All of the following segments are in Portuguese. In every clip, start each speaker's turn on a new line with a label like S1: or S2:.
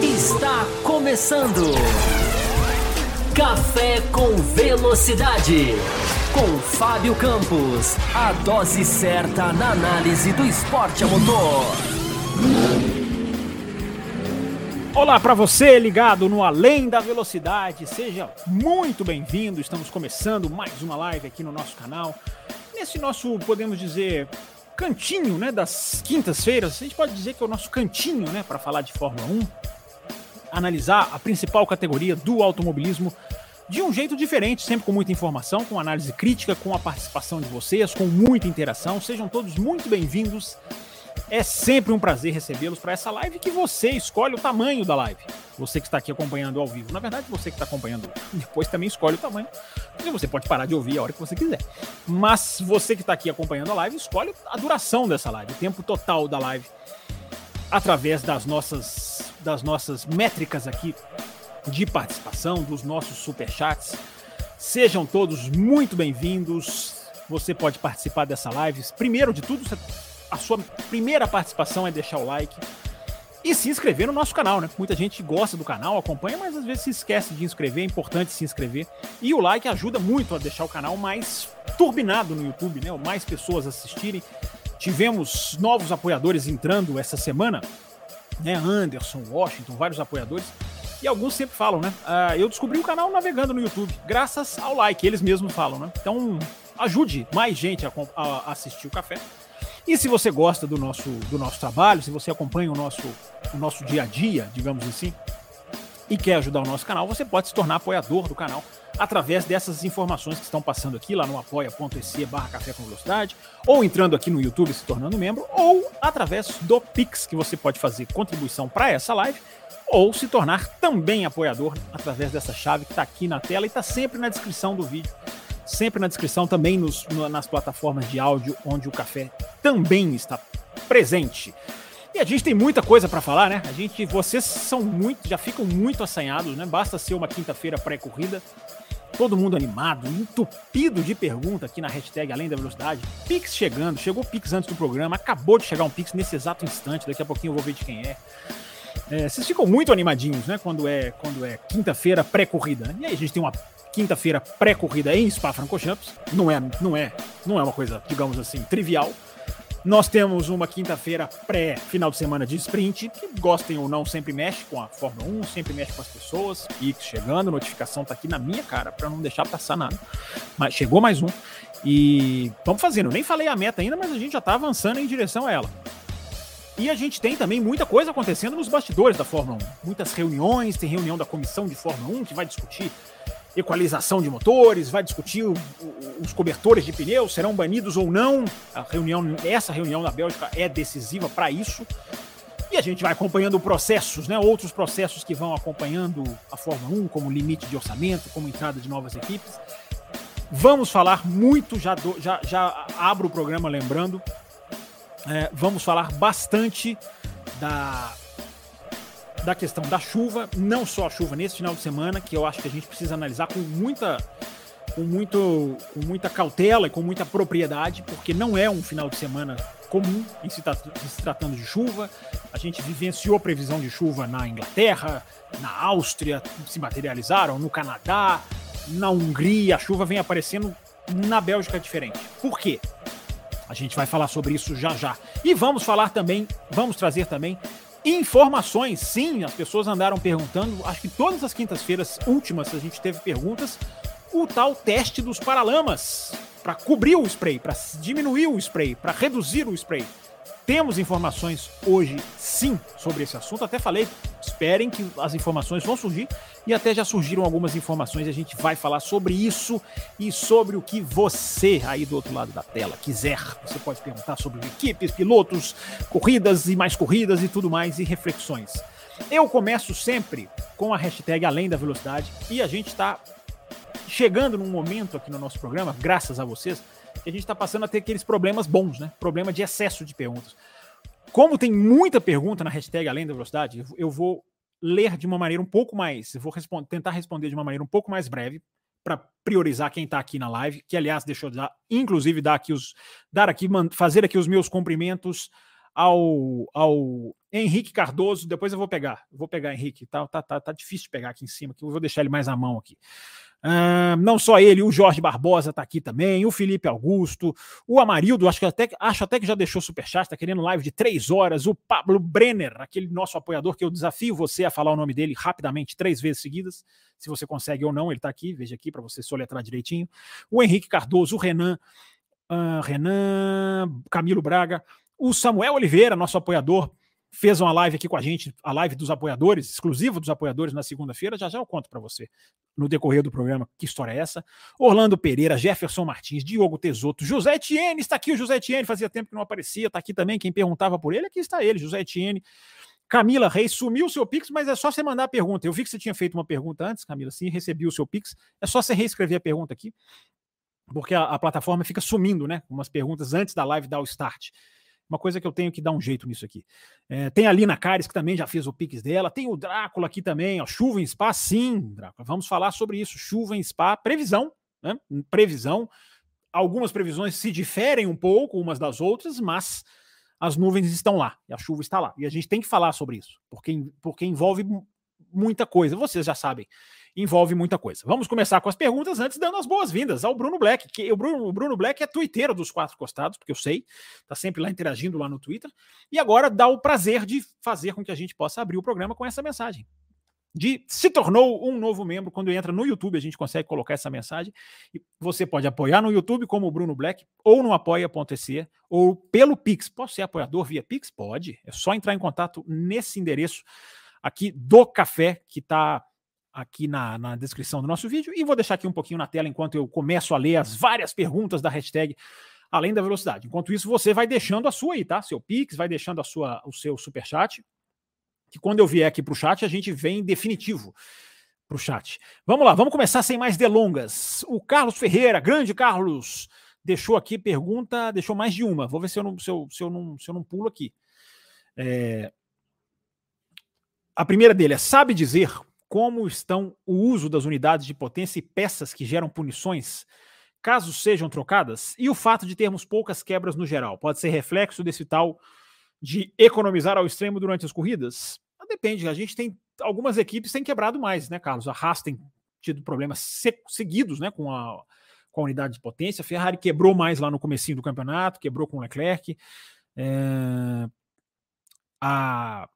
S1: Está começando. Café com Velocidade. Com Fábio Campos. A dose certa na análise do esporte a motor.
S2: Olá para você ligado no Além da Velocidade. Seja muito bem-vindo. Estamos começando mais uma live aqui no nosso canal. Nesse nosso, podemos dizer, cantinho, né, das quintas-feiras. A gente pode dizer que é o nosso cantinho, né, para falar de Fórmula 1 analisar a principal categoria do automobilismo de um jeito diferente, sempre com muita informação, com análise crítica, com a participação de vocês, com muita interação. Sejam todos muito bem-vindos. É sempre um prazer recebê-los para essa live que você escolhe o tamanho da live. Você que está aqui acompanhando ao vivo. Na verdade, você que está acompanhando depois também escolhe o tamanho. Porque você pode parar de ouvir a hora que você quiser. Mas você que está aqui acompanhando a live, escolhe a duração dessa live, o tempo total da live através das nossas, das nossas métricas aqui de participação, dos nossos superchats. Sejam todos muito bem-vindos. Você pode participar dessa live. Primeiro de tudo, a sua primeira participação é deixar o like e se inscrever no nosso canal, né? Muita gente gosta do canal, acompanha, mas às vezes se esquece de inscrever. É importante se inscrever. E o like ajuda muito a deixar o canal mais turbinado no YouTube, né? Mais pessoas assistirem Tivemos novos apoiadores entrando essa semana, né? Anderson, Washington, vários apoiadores. E alguns sempre falam, né? Uh, eu descobri o canal navegando no YouTube, graças ao like, eles mesmos falam, né? Então, ajude mais gente a, a assistir o café. E se você gosta do nosso, do nosso trabalho, se você acompanha o nosso, o nosso dia a dia, digamos assim, e quer ajudar o nosso canal, você pode se tornar apoiador do canal através dessas informações que estão passando aqui lá no apoia.se barra café com velocidade, ou entrando aqui no YouTube se tornando membro, ou através do Pix, que você pode fazer contribuição para essa live, ou se tornar também apoiador através dessa chave que está aqui na tela e está sempre na descrição do vídeo. Sempre na descrição também nos, nas plataformas de áudio onde o café também está presente. E a gente tem muita coisa para falar, né? A gente, vocês são muito, já ficam muito assanhados, né? Basta ser uma quinta-feira pré-corrida todo mundo animado, entupido de pergunta aqui na hashtag Além da Velocidade. Pix chegando, chegou Pix antes do programa, acabou de chegar um Pix nesse exato instante, daqui a pouquinho eu vou ver de quem é. é vocês ficam muito animadinhos, né? Quando é, quando é quinta-feira pré-corrida, né? E aí a gente tem uma quinta-feira pré-corrida em Spa-Francorchamps. Não é, não é, não é uma coisa, digamos assim, trivial. Nós temos uma quinta-feira pré-final de semana de sprint, que gostem ou não, sempre mexe com a Fórmula 1, sempre mexe com as pessoas. E chegando, notificação tá aqui na minha cara para não deixar passar nada. Mas chegou mais um. E vamos fazendo. Nem falei a meta ainda, mas a gente já tá avançando em direção a ela. E a gente tem também muita coisa acontecendo nos bastidores da Fórmula 1. Muitas reuniões, tem reunião da comissão de Fórmula 1 que vai discutir equalização de motores, vai discutir o, o, os cobertores de pneus, serão banidos ou não. A reunião, essa reunião na Bélgica é decisiva para isso. E a gente vai acompanhando processos, né? Outros processos que vão acompanhando a Fórmula 1, como limite de orçamento, como entrada de novas equipes. Vamos falar muito, já, do, já, já abro o programa lembrando. É, vamos falar bastante da da questão da chuva, não só a chuva nesse final de semana, que eu acho que a gente precisa analisar com muita com, muito, com muita cautela e com muita propriedade, porque não é um final de semana comum em se, tratando de chuva. A gente vivenciou previsão de chuva na Inglaterra, na Áustria, se materializaram, no Canadá, na Hungria, a chuva vem aparecendo na Bélgica diferente. Por quê? A gente vai falar sobre isso já já. E vamos falar também, vamos trazer também Informações, sim, as pessoas andaram perguntando. Acho que todas as quintas-feiras últimas a gente teve perguntas. O tal teste dos paralamas para cobrir o spray, para diminuir o spray, para reduzir o spray. Temos informações hoje, sim, sobre esse assunto. Até falei, esperem que as informações vão surgir e até já surgiram algumas informações. E a gente vai falar sobre isso e sobre o que você aí do outro lado da tela quiser. Você pode perguntar sobre equipes, pilotos, corridas e mais corridas e tudo mais e reflexões. Eu começo sempre com a hashtag Além da Velocidade e a gente está chegando num momento aqui no nosso programa, graças a vocês, a gente está passando a ter aqueles problemas bons, né? Problema de excesso de perguntas. Como tem muita pergunta na hashtag Além da Velocidade, eu vou ler de uma maneira um pouco mais, vou responder, tentar responder de uma maneira um pouco mais breve, para priorizar quem está aqui na live, que aliás deixou dar, inclusive dar aqui os dar aqui fazer aqui os meus cumprimentos ao, ao Henrique Cardoso. Depois eu vou pegar, vou pegar Henrique. Tá, tá, tá, tá difícil de pegar aqui em cima, que eu vou deixar ele mais à mão aqui. Uh, não só ele, o Jorge Barbosa está aqui também, o Felipe Augusto, o Amarildo, acho que até, acho até que já deixou superchat, está querendo live de três horas, o Pablo Brenner, aquele nosso apoiador que eu desafio você a falar o nome dele rapidamente, três vezes seguidas, se você consegue ou não, ele está aqui, veja aqui para você soletrar direitinho. O Henrique Cardoso, o Renan, uh, Renan, Camilo Braga, o Samuel Oliveira, nosso apoiador, fez uma live aqui com a gente, a live dos apoiadores, exclusiva dos apoiadores na segunda-feira. Já já eu conto para você no decorrer do programa que história é essa. Orlando Pereira, Jefferson Martins, Diogo Tesoto, José Etienne, está aqui o José Etienne, fazia tempo que não aparecia, está aqui também. Quem perguntava por ele, aqui está ele, José Etienne. Camila Reis sumiu o seu Pix, mas é só você mandar a pergunta. Eu vi que você tinha feito uma pergunta antes, Camila. Sim, recebi o seu Pix. É só você reescrever a pergunta aqui, porque a, a plataforma fica sumindo, né? Umas perguntas antes da live dar o start. Uma coisa que eu tenho que dar um jeito nisso aqui. É, tem a Lina Cares, que também já fez o Pix dela. Tem o Drácula aqui também, ó. Chuva em Spa, sim, Drácula. Vamos falar sobre isso. Chuva em Spa, previsão, né? Previsão. Algumas previsões se diferem um pouco umas das outras, mas as nuvens estão lá e a chuva está lá. E a gente tem que falar sobre isso, porque, porque envolve muita coisa. Vocês já sabem envolve muita coisa. Vamos começar com as perguntas antes dando as boas-vindas ao Bruno Black, que o Bruno, o Bruno Black é twitteiro dos quatro costados, porque eu sei, tá sempre lá interagindo lá no Twitter, e agora dá o prazer de fazer com que a gente possa abrir o programa com essa mensagem. De se tornou um novo membro. Quando entra no YouTube, a gente consegue colocar essa mensagem. E você pode apoiar no YouTube, como o Bruno Black, ou no apoia.se, ou pelo Pix. Posso ser apoiador via Pix? Pode. É só entrar em contato nesse endereço aqui do café que está aqui na, na descrição do nosso vídeo e vou deixar aqui um pouquinho na tela enquanto eu começo a ler as várias perguntas da hashtag além da velocidade. Enquanto isso, você vai deixando a sua aí, tá? Seu Pix, vai deixando a sua, o seu super chat. Que quando eu vier aqui para o chat, a gente vem definitivo para o chat. Vamos lá, vamos começar sem mais delongas. O Carlos Ferreira, grande Carlos, deixou aqui pergunta, deixou mais de uma. Vou ver se eu não, se eu, se eu não, se eu não pulo aqui. É... A primeira dele é: sabe dizer como estão o uso das unidades de potência e peças que geram punições, caso sejam trocadas, e o fato de termos poucas quebras no geral. Pode ser reflexo desse tal de economizar ao extremo durante as corridas? Ah, depende, a gente tem algumas equipes têm quebrado mais, né, Carlos? A Haas tem tido problemas seguidos, né, com a, com a unidade de potência. A Ferrari quebrou mais lá no comecinho do campeonato, quebrou com o Leclerc. É... A,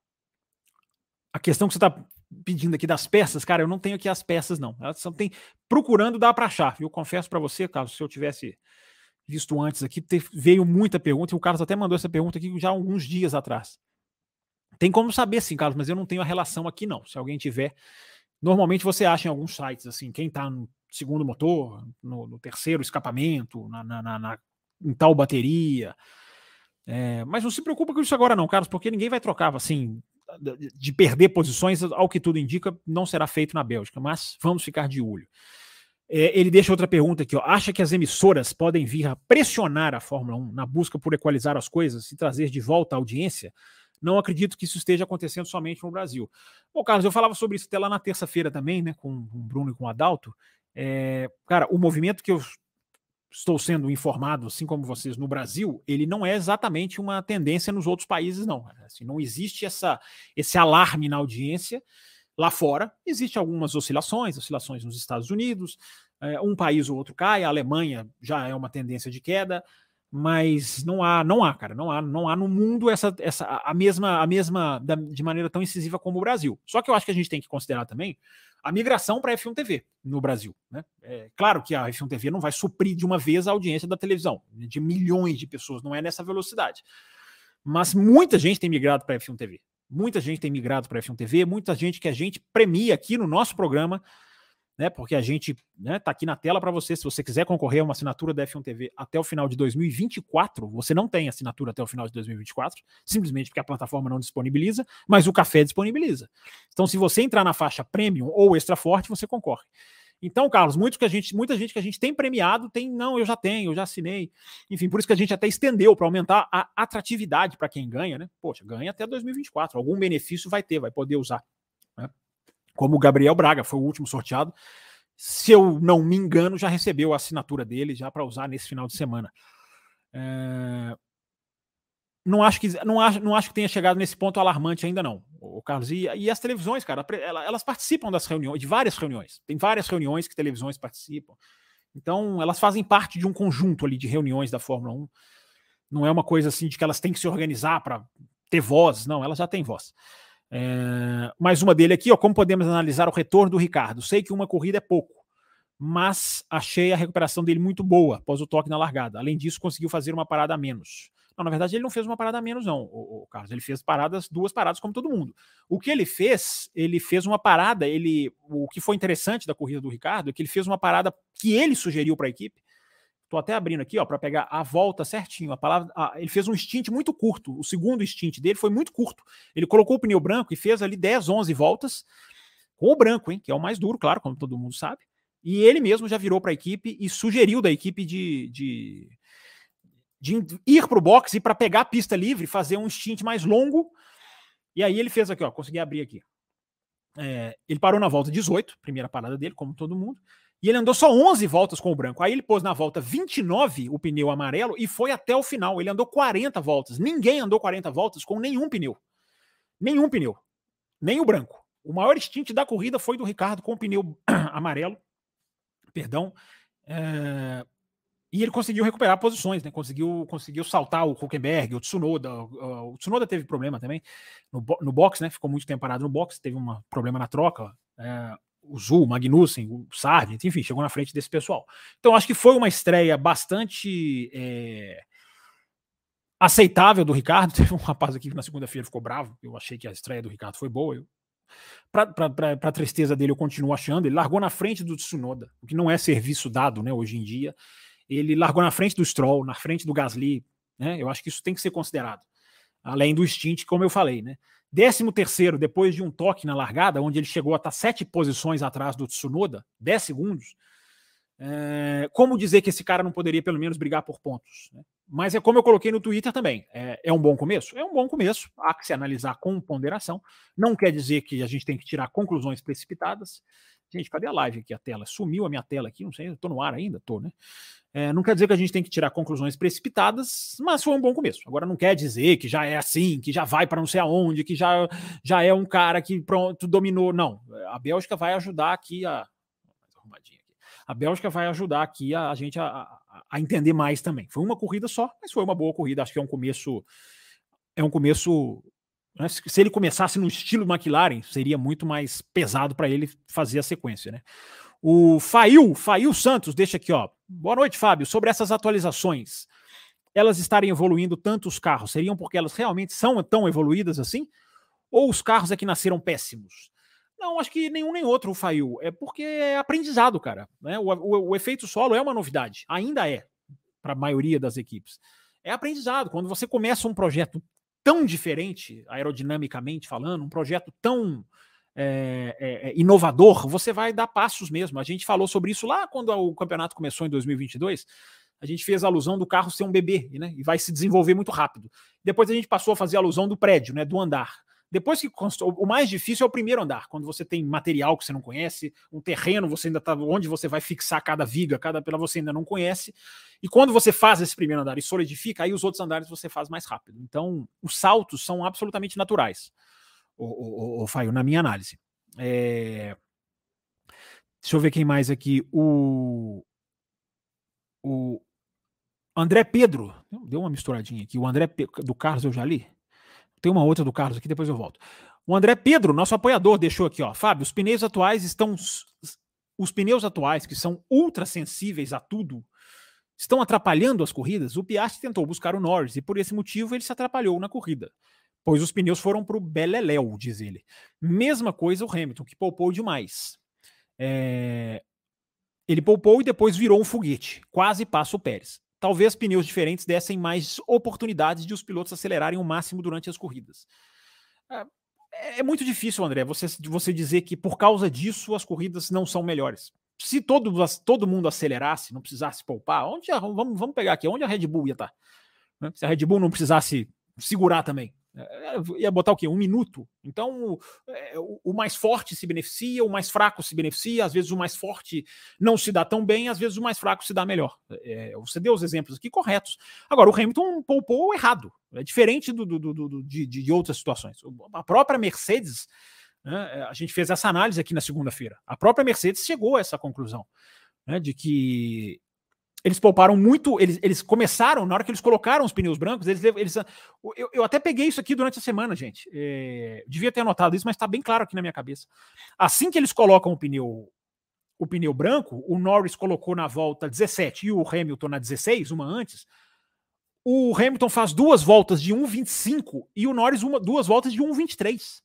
S2: a questão que você está pedindo aqui das peças, cara, eu não tenho aqui as peças, não. Elas só tem procurando dá para achar. Eu confesso para você, Carlos, se eu tivesse visto antes aqui, veio muita pergunta, e o Carlos até mandou essa pergunta aqui já alguns dias atrás. Tem como saber, sim, Carlos, mas eu não tenho a relação aqui, não. Se alguém tiver, normalmente você acha em alguns sites, assim, quem está no segundo motor, no, no terceiro escapamento, na, na, na, na, em tal bateria. É, mas não se preocupa com isso agora, não, Carlos, porque ninguém vai trocar assim de perder posições, ao que tudo indica, não será feito na Bélgica, mas vamos ficar de olho. É, ele deixa outra pergunta aqui: ó. acha que as emissoras podem vir a pressionar a Fórmula 1 na busca por equalizar as coisas e trazer de volta a audiência? Não acredito que isso esteja acontecendo somente no Brasil. Bom, Carlos, eu falava sobre isso até lá na terça-feira também, né, com o Bruno e com o Adalto. É, cara, o movimento que eu estou sendo informado, assim como vocês, no Brasil, ele não é exatamente uma tendência nos outros países, não. Assim, não existe essa, esse alarme na audiência. Lá fora, existem algumas oscilações, oscilações nos Estados Unidos, é, um país ou outro cai, a Alemanha já é uma tendência de queda, mas não há, não há, cara, não há, não há no mundo essa, essa a mesma, a mesma de maneira tão incisiva como o Brasil. Só que eu acho que a gente tem que considerar também a migração para a F1 TV no Brasil. Né? É claro que a F1 TV não vai suprir de uma vez a audiência da televisão, de milhões de pessoas, não é nessa velocidade. Mas muita gente tem migrado para a F1 TV. Muita gente tem migrado para a F1 TV, muita gente que a gente premia aqui no nosso programa né? Porque a gente né, tá aqui na tela para você. Se você quiser concorrer a uma assinatura da F1 TV até o final de 2024, você não tem assinatura até o final de 2024, simplesmente porque a plataforma não disponibiliza, mas o café disponibiliza. Então, se você entrar na faixa premium ou extra forte, você concorre. Então, Carlos, muito que a gente, muita gente que a gente tem premiado tem, não, eu já tenho, eu já assinei. Enfim, por isso que a gente até estendeu para aumentar a atratividade para quem ganha, né? Poxa, ganha até 2024. Algum benefício vai ter, vai poder usar. Né? Como o Gabriel Braga, foi o último sorteado. se eu não me engano, já recebeu a assinatura dele já para usar nesse final de semana. É... Não acho que não acho, não acho que tenha chegado nesse ponto alarmante ainda não, o Carlos. E, e as televisões, cara, elas participam das reuniões, de várias reuniões. Tem várias reuniões que televisões participam. Então, elas fazem parte de um conjunto ali de reuniões da Fórmula 1. Não é uma coisa assim de que elas têm que se organizar para ter voz, não, elas já têm voz. É, mais uma dele aqui, ó, como podemos analisar o retorno do Ricardo? Sei que uma corrida é pouco, mas achei a recuperação dele muito boa após o toque na largada. Além disso, conseguiu fazer uma parada a menos. Não, na verdade, ele não fez uma parada a menos, não, o, o Carlos. Ele fez paradas, duas paradas, como todo mundo. O que ele fez, ele fez uma parada. Ele, o que foi interessante da corrida do Ricardo é que ele fez uma parada que ele sugeriu para a equipe. Estou até abrindo aqui, ó, para pegar a volta certinho. A palavra, a, ele fez um stint muito curto. O segundo stint dele foi muito curto. Ele colocou o pneu branco e fez ali 10, 11 voltas com o branco, hein, que é o mais duro, claro, como todo mundo sabe. E ele mesmo já virou para a equipe e sugeriu da equipe de, de de ir para o box e para pegar a pista livre, fazer um stint mais longo. E aí ele fez aqui, ó, consegui abrir aqui. É, ele parou na volta 18, primeira parada dele, como todo mundo, e ele andou só 11 voltas com o branco. Aí ele pôs na volta 29 o pneu amarelo e foi até o final. Ele andou 40 voltas. Ninguém andou 40 voltas com nenhum pneu. Nenhum pneu. Nem o branco. O maior stint da corrida foi do Ricardo com o pneu amarelo. Perdão. É, e ele conseguiu recuperar posições, né? Conseguiu, conseguiu saltar o Huckenberg, o Tsunoda. O Tsunoda teve problema também no, no box, né? Ficou muito tempo parado no box, teve um problema na troca. É, o Zul, o Magnussen, o Sargent, enfim, chegou na frente desse pessoal. Então, acho que foi uma estreia bastante é, aceitável do Ricardo. Teve um rapaz aqui que na segunda-feira ficou bravo. Eu achei que a estreia do Ricardo foi boa. Para a tristeza dele, eu continuo achando. Ele largou na frente do Tsunoda, o que não é serviço dado né, hoje em dia ele largou na frente do Stroll, na frente do Gasly, né? Eu acho que isso tem que ser considerado. Além do stint, como eu falei, né? Décimo terceiro, depois de um toque na largada, onde ele chegou a estar sete posições atrás do Tsunoda, dez segundos. É, como dizer que esse cara não poderia pelo menos brigar por pontos? Né? Mas é como eu coloquei no Twitter também. É, é, um bom começo? É um bom começo. Há que se analisar com ponderação. Não quer dizer que a gente tem que tirar conclusões precipitadas. Gente, cadê a live aqui? A tela sumiu a minha tela aqui. Não sei, estou no ar ainda? Estou, né? É, não quer dizer que a gente tem que tirar conclusões precipitadas, mas foi um bom começo. Agora não quer dizer que já é assim, que já vai para não sei aonde, que já, já é um cara que pronto dominou. Não, a Bélgica vai ajudar aqui a a Bélgica vai ajudar aqui a, a gente a, a, a, entender mais também. Foi uma corrida só, mas foi uma boa corrida. Acho que é um começo. É um começo. Né, se ele começasse no estilo McLaren, seria muito mais pesado para ele fazer a sequência, né? O Fail, Fail Santos, deixa aqui, ó. Boa noite, Fábio. Sobre essas atualizações, elas estarem evoluindo tanto os carros, seriam porque elas realmente são tão evoluídas assim? Ou os carros é que nasceram péssimos? Não, acho que nenhum nem outro, Fail. É porque é aprendizado, cara. Né? O, o, o efeito solo é uma novidade. Ainda é, para a maioria das equipes. É aprendizado. Quando você começa um projeto tão diferente, aerodinamicamente falando, um projeto tão é, é, inovador, você vai dar passos mesmo. A gente falou sobre isso lá quando o campeonato começou em 2022. A gente fez a alusão do carro ser um bebê, né? E vai se desenvolver muito rápido. Depois a gente passou a fazer a alusão do prédio, né? Do andar. Depois que o mais difícil é o primeiro andar, quando você tem material que você não conhece, um terreno, você ainda tá onde você vai fixar cada viga, cada pela você ainda não conhece. E quando você faz esse primeiro andar e solidifica, aí os outros andares você faz mais rápido. Então, os saltos são absolutamente naturais o, o, Faio, na minha análise. É... Deixa eu ver quem mais aqui. O, o André Pedro. Deu uma misturadinha aqui. O André do Carlos eu já li. Tem uma outra do Carlos aqui, depois eu volto. O André Pedro, nosso apoiador, deixou aqui, ó. Fábio, os pneus atuais estão. Os pneus atuais, que são ultra sensíveis a tudo, estão atrapalhando as corridas. O Piastri tentou buscar o Norris e por esse motivo ele se atrapalhou na corrida pois os pneus foram para o Beleléu, diz ele. Mesma coisa o Hamilton, que poupou demais. É... Ele poupou e depois virou um foguete, quase passa o Pérez. Talvez pneus diferentes dessem mais oportunidades de os pilotos acelerarem o máximo durante as corridas. É, é muito difícil, André, você, você dizer que por causa disso as corridas não são melhores. Se todo, todo mundo acelerasse, não precisasse poupar, onde a, vamos, vamos pegar aqui, onde a Red Bull ia estar? Né? Se a Red Bull não precisasse segurar também, ia botar o quê? Um minuto. Então, é, o, o, mais forte se beneficia, o mais fraco se beneficia, às vezes o mais forte não se dá tão bem, às vezes o mais fraco se dá melhor. É, você deu os exemplos aqui corretos. Agora, o Hamilton poupou errado. É diferente do, do, do de, de, outras situações. A própria Mercedes, né, a gente fez essa análise aqui na segunda-feira. A própria Mercedes chegou a essa conclusão. Né, de que eles pouparam muito. Eles, eles começaram, na hora que eles colocaram os pneus brancos, eles. eles eu, eu até peguei isso aqui durante a semana, gente. É, devia ter anotado isso, mas está bem claro aqui na minha cabeça. Assim que eles colocam o pneu, o pneu branco, o Norris colocou na volta 17 e o Hamilton na 16, uma antes. O Hamilton faz duas voltas de 1,25 e o Norris uma, duas voltas de 1,23.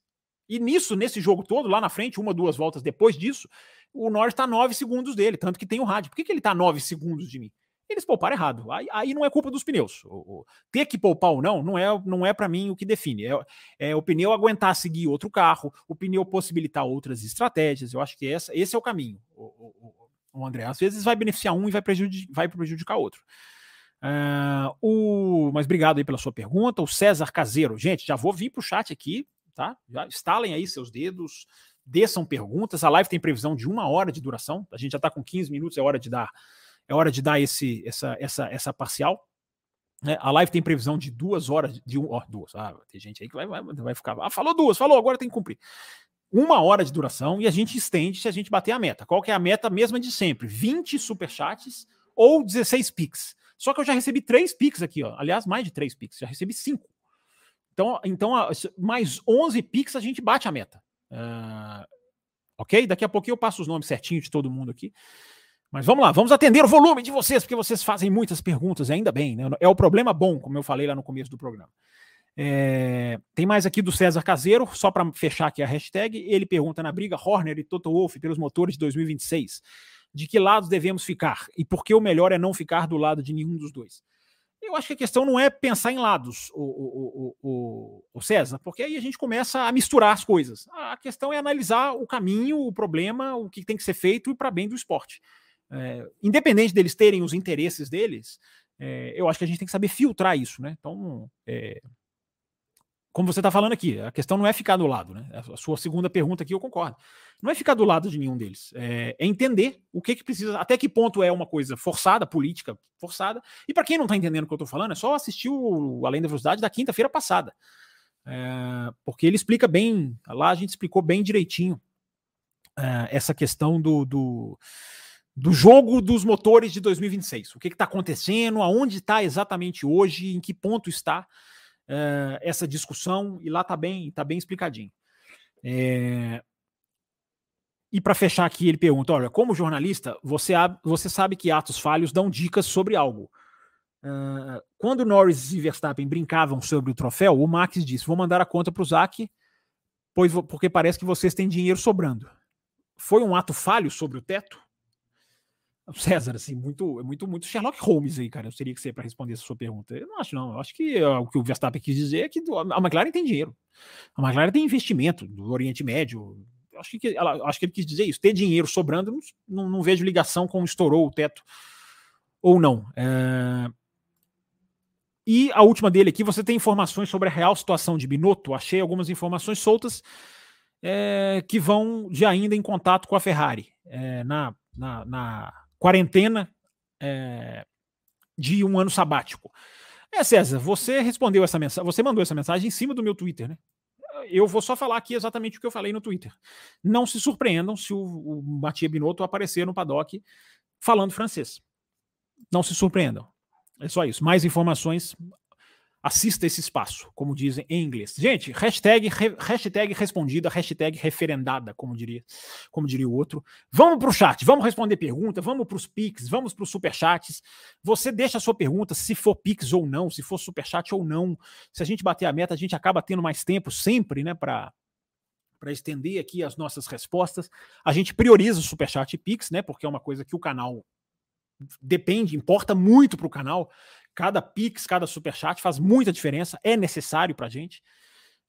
S2: E nisso, nesse jogo todo, lá na frente, uma, duas voltas depois disso, o Norris está 9 segundos dele, tanto que tem o rádio. Por que, que ele está 9 segundos de mim? Eles pouparam errado. Aí, aí não é culpa dos pneus. O, o, ter que poupar ou não, não é, não é para mim o que define. É, é, o pneu aguentar seguir outro carro, o pneu possibilitar outras estratégias. Eu acho que essa, esse é o caminho. O, o, André, às vezes vai beneficiar um e vai, prejudicar, vai prejudicar outro. Uh, o, mas obrigado aí pela sua pergunta. O César Caseiro. Gente, já vou vir para o chat aqui, tá? Já instalem aí seus dedos, desçam perguntas. A live tem previsão de uma hora de duração. A gente já está com 15 minutos, é hora de dar, é hora de dar esse, essa, essa, essa parcial. É, a live tem previsão de duas horas, de um, ó, duas. Ah, tem gente aí que vai, vai, vai ficar. Ah, falou duas, falou, agora tem que cumprir. Uma hora de duração e a gente estende se a gente bater a meta. Qual que é a meta mesma de sempre? 20 superchats ou 16 pics. Só que eu já recebi três pics aqui, ó. Aliás, mais de três pics, já recebi cinco. Então, então mais 11 pics a gente bate a meta. Uh, ok? Daqui a pouquinho eu passo os nomes certinho de todo mundo aqui. Mas vamos lá, vamos atender o volume de vocês, porque vocês fazem muitas perguntas, ainda bem, né? É o problema bom, como eu falei lá no começo do programa. É, tem mais aqui do César Caseiro, só para fechar aqui a hashtag. Ele pergunta na briga Horner e Toto Wolff pelos motores de 2026: de que lados devemos ficar e por que o melhor é não ficar do lado de nenhum dos dois? Eu acho que a questão não é pensar em lados, o, o, o, o, César, porque aí a gente começa a misturar as coisas. A questão é analisar o caminho, o problema, o que tem que ser feito para bem do esporte. É, independente deles terem os interesses deles, é, eu acho que a gente tem que saber filtrar isso, né? Então, é, como você está falando aqui, a questão não é ficar do lado, né? A sua segunda pergunta aqui eu concordo. Não é ficar do lado de nenhum deles, é, é entender o que, que precisa, até que ponto é uma coisa forçada, política forçada. E para quem não está entendendo o que eu estou falando, é só assistir o Além da Velocidade da quinta-feira passada. É, porque ele explica bem, lá a gente explicou bem direitinho é, essa questão do, do, do, jogo dos motores de 2026. O que está acontecendo, aonde está exatamente hoje, em que ponto está uh, essa discussão e lá está bem, tá bem explicadinho. É... E para fechar aqui, ele pergunta: olha, como jornalista, você, você sabe que atos falhos dão dicas sobre algo. Uh, quando Norris e Verstappen brincavam sobre o troféu, o Max disse: vou mandar a conta para o Zac, pois, porque parece que vocês têm dinheiro sobrando. Foi um ato falho sobre o teto? César, assim, muito, muito, muito Sherlock Holmes aí, cara. Eu teria que ser para responder essa sua pergunta. Eu não acho, não. Eu acho que uh, o que o Verstappen quis dizer é que a McLaren tem dinheiro. A McLaren tem investimento do Oriente Médio. Eu acho que, ela, acho que ele quis dizer isso. Ter dinheiro sobrando, não, não, não vejo ligação com estourou o teto ou não. É... E a última dele aqui, você tem informações sobre a real situação de Binotto? Achei algumas informações soltas é, que vão de ainda em contato com a Ferrari. É, na, na, na quarentena é, de um ano sabático. É, César, você respondeu essa mensagem, você mandou essa mensagem em cima do meu Twitter, né? Eu vou só falar aqui exatamente o que eu falei no Twitter. Não se surpreendam se o, o Mathieu Binotto aparecer no paddock falando francês. Não se surpreendam. É só isso. Mais informações assista esse espaço, como dizem em inglês. Gente, hashtag, hashtag respondida, hashtag referendada, como diria, como diria o outro. Vamos para o chat, vamos responder pergunta, vamos para os pics, vamos para os superchats. Você deixa a sua pergunta, se for pics ou não, se for superchat ou não. Se a gente bater a meta, a gente acaba tendo mais tempo sempre, né, para para estender aqui as nossas respostas. A gente prioriza o superchat e pix, né, porque é uma coisa que o canal depende, importa muito para o canal. Cada Pix, cada Superchat faz muita diferença, é necessário para a gente.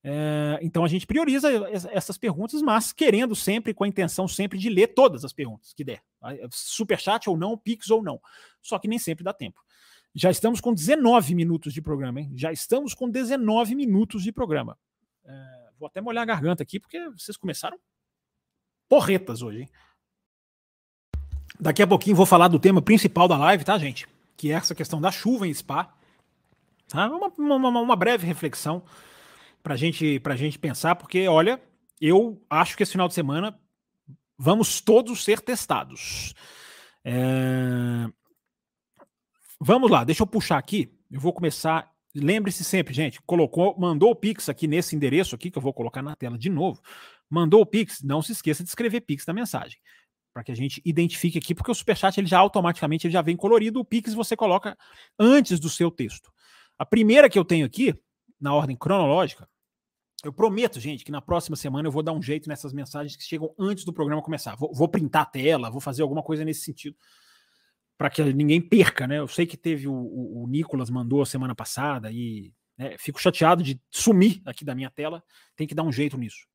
S2: É, então a gente prioriza essas perguntas, mas querendo sempre, com a intenção sempre de ler todas as perguntas que der. Superchat ou não, Pix ou não. Só que nem sempre dá tempo. Já estamos com 19 minutos de programa, hein? Já estamos com 19 minutos de programa. É, vou até molhar a garganta aqui, porque vocês começaram porretas hoje, hein? Daqui a pouquinho vou falar do tema principal da live, tá, gente? Que é essa questão da chuva em Spa. Tá? Uma, uma, uma breve reflexão para gente, a gente pensar, porque, olha, eu acho que esse final de semana vamos todos ser testados. É... Vamos lá, deixa eu puxar aqui. Eu vou começar. Lembre-se sempre, gente, colocou, mandou o Pix aqui nesse endereço aqui, que eu vou colocar na tela de novo. Mandou o Pix, não se esqueça de escrever Pix na mensagem para que a gente identifique aqui, porque o superchat ele já automaticamente ele já vem colorido, o Pix você coloca antes do seu texto. A primeira que eu tenho aqui, na ordem cronológica, eu prometo, gente, que na próxima semana eu vou dar um jeito nessas mensagens que chegam antes do programa começar. Vou, vou printar a tela, vou fazer alguma coisa nesse sentido, para que ninguém perca, né? Eu sei que teve o, o, o Nicolas mandou a semana passada e né, fico chateado de sumir aqui da minha tela. Tem que dar um jeito nisso.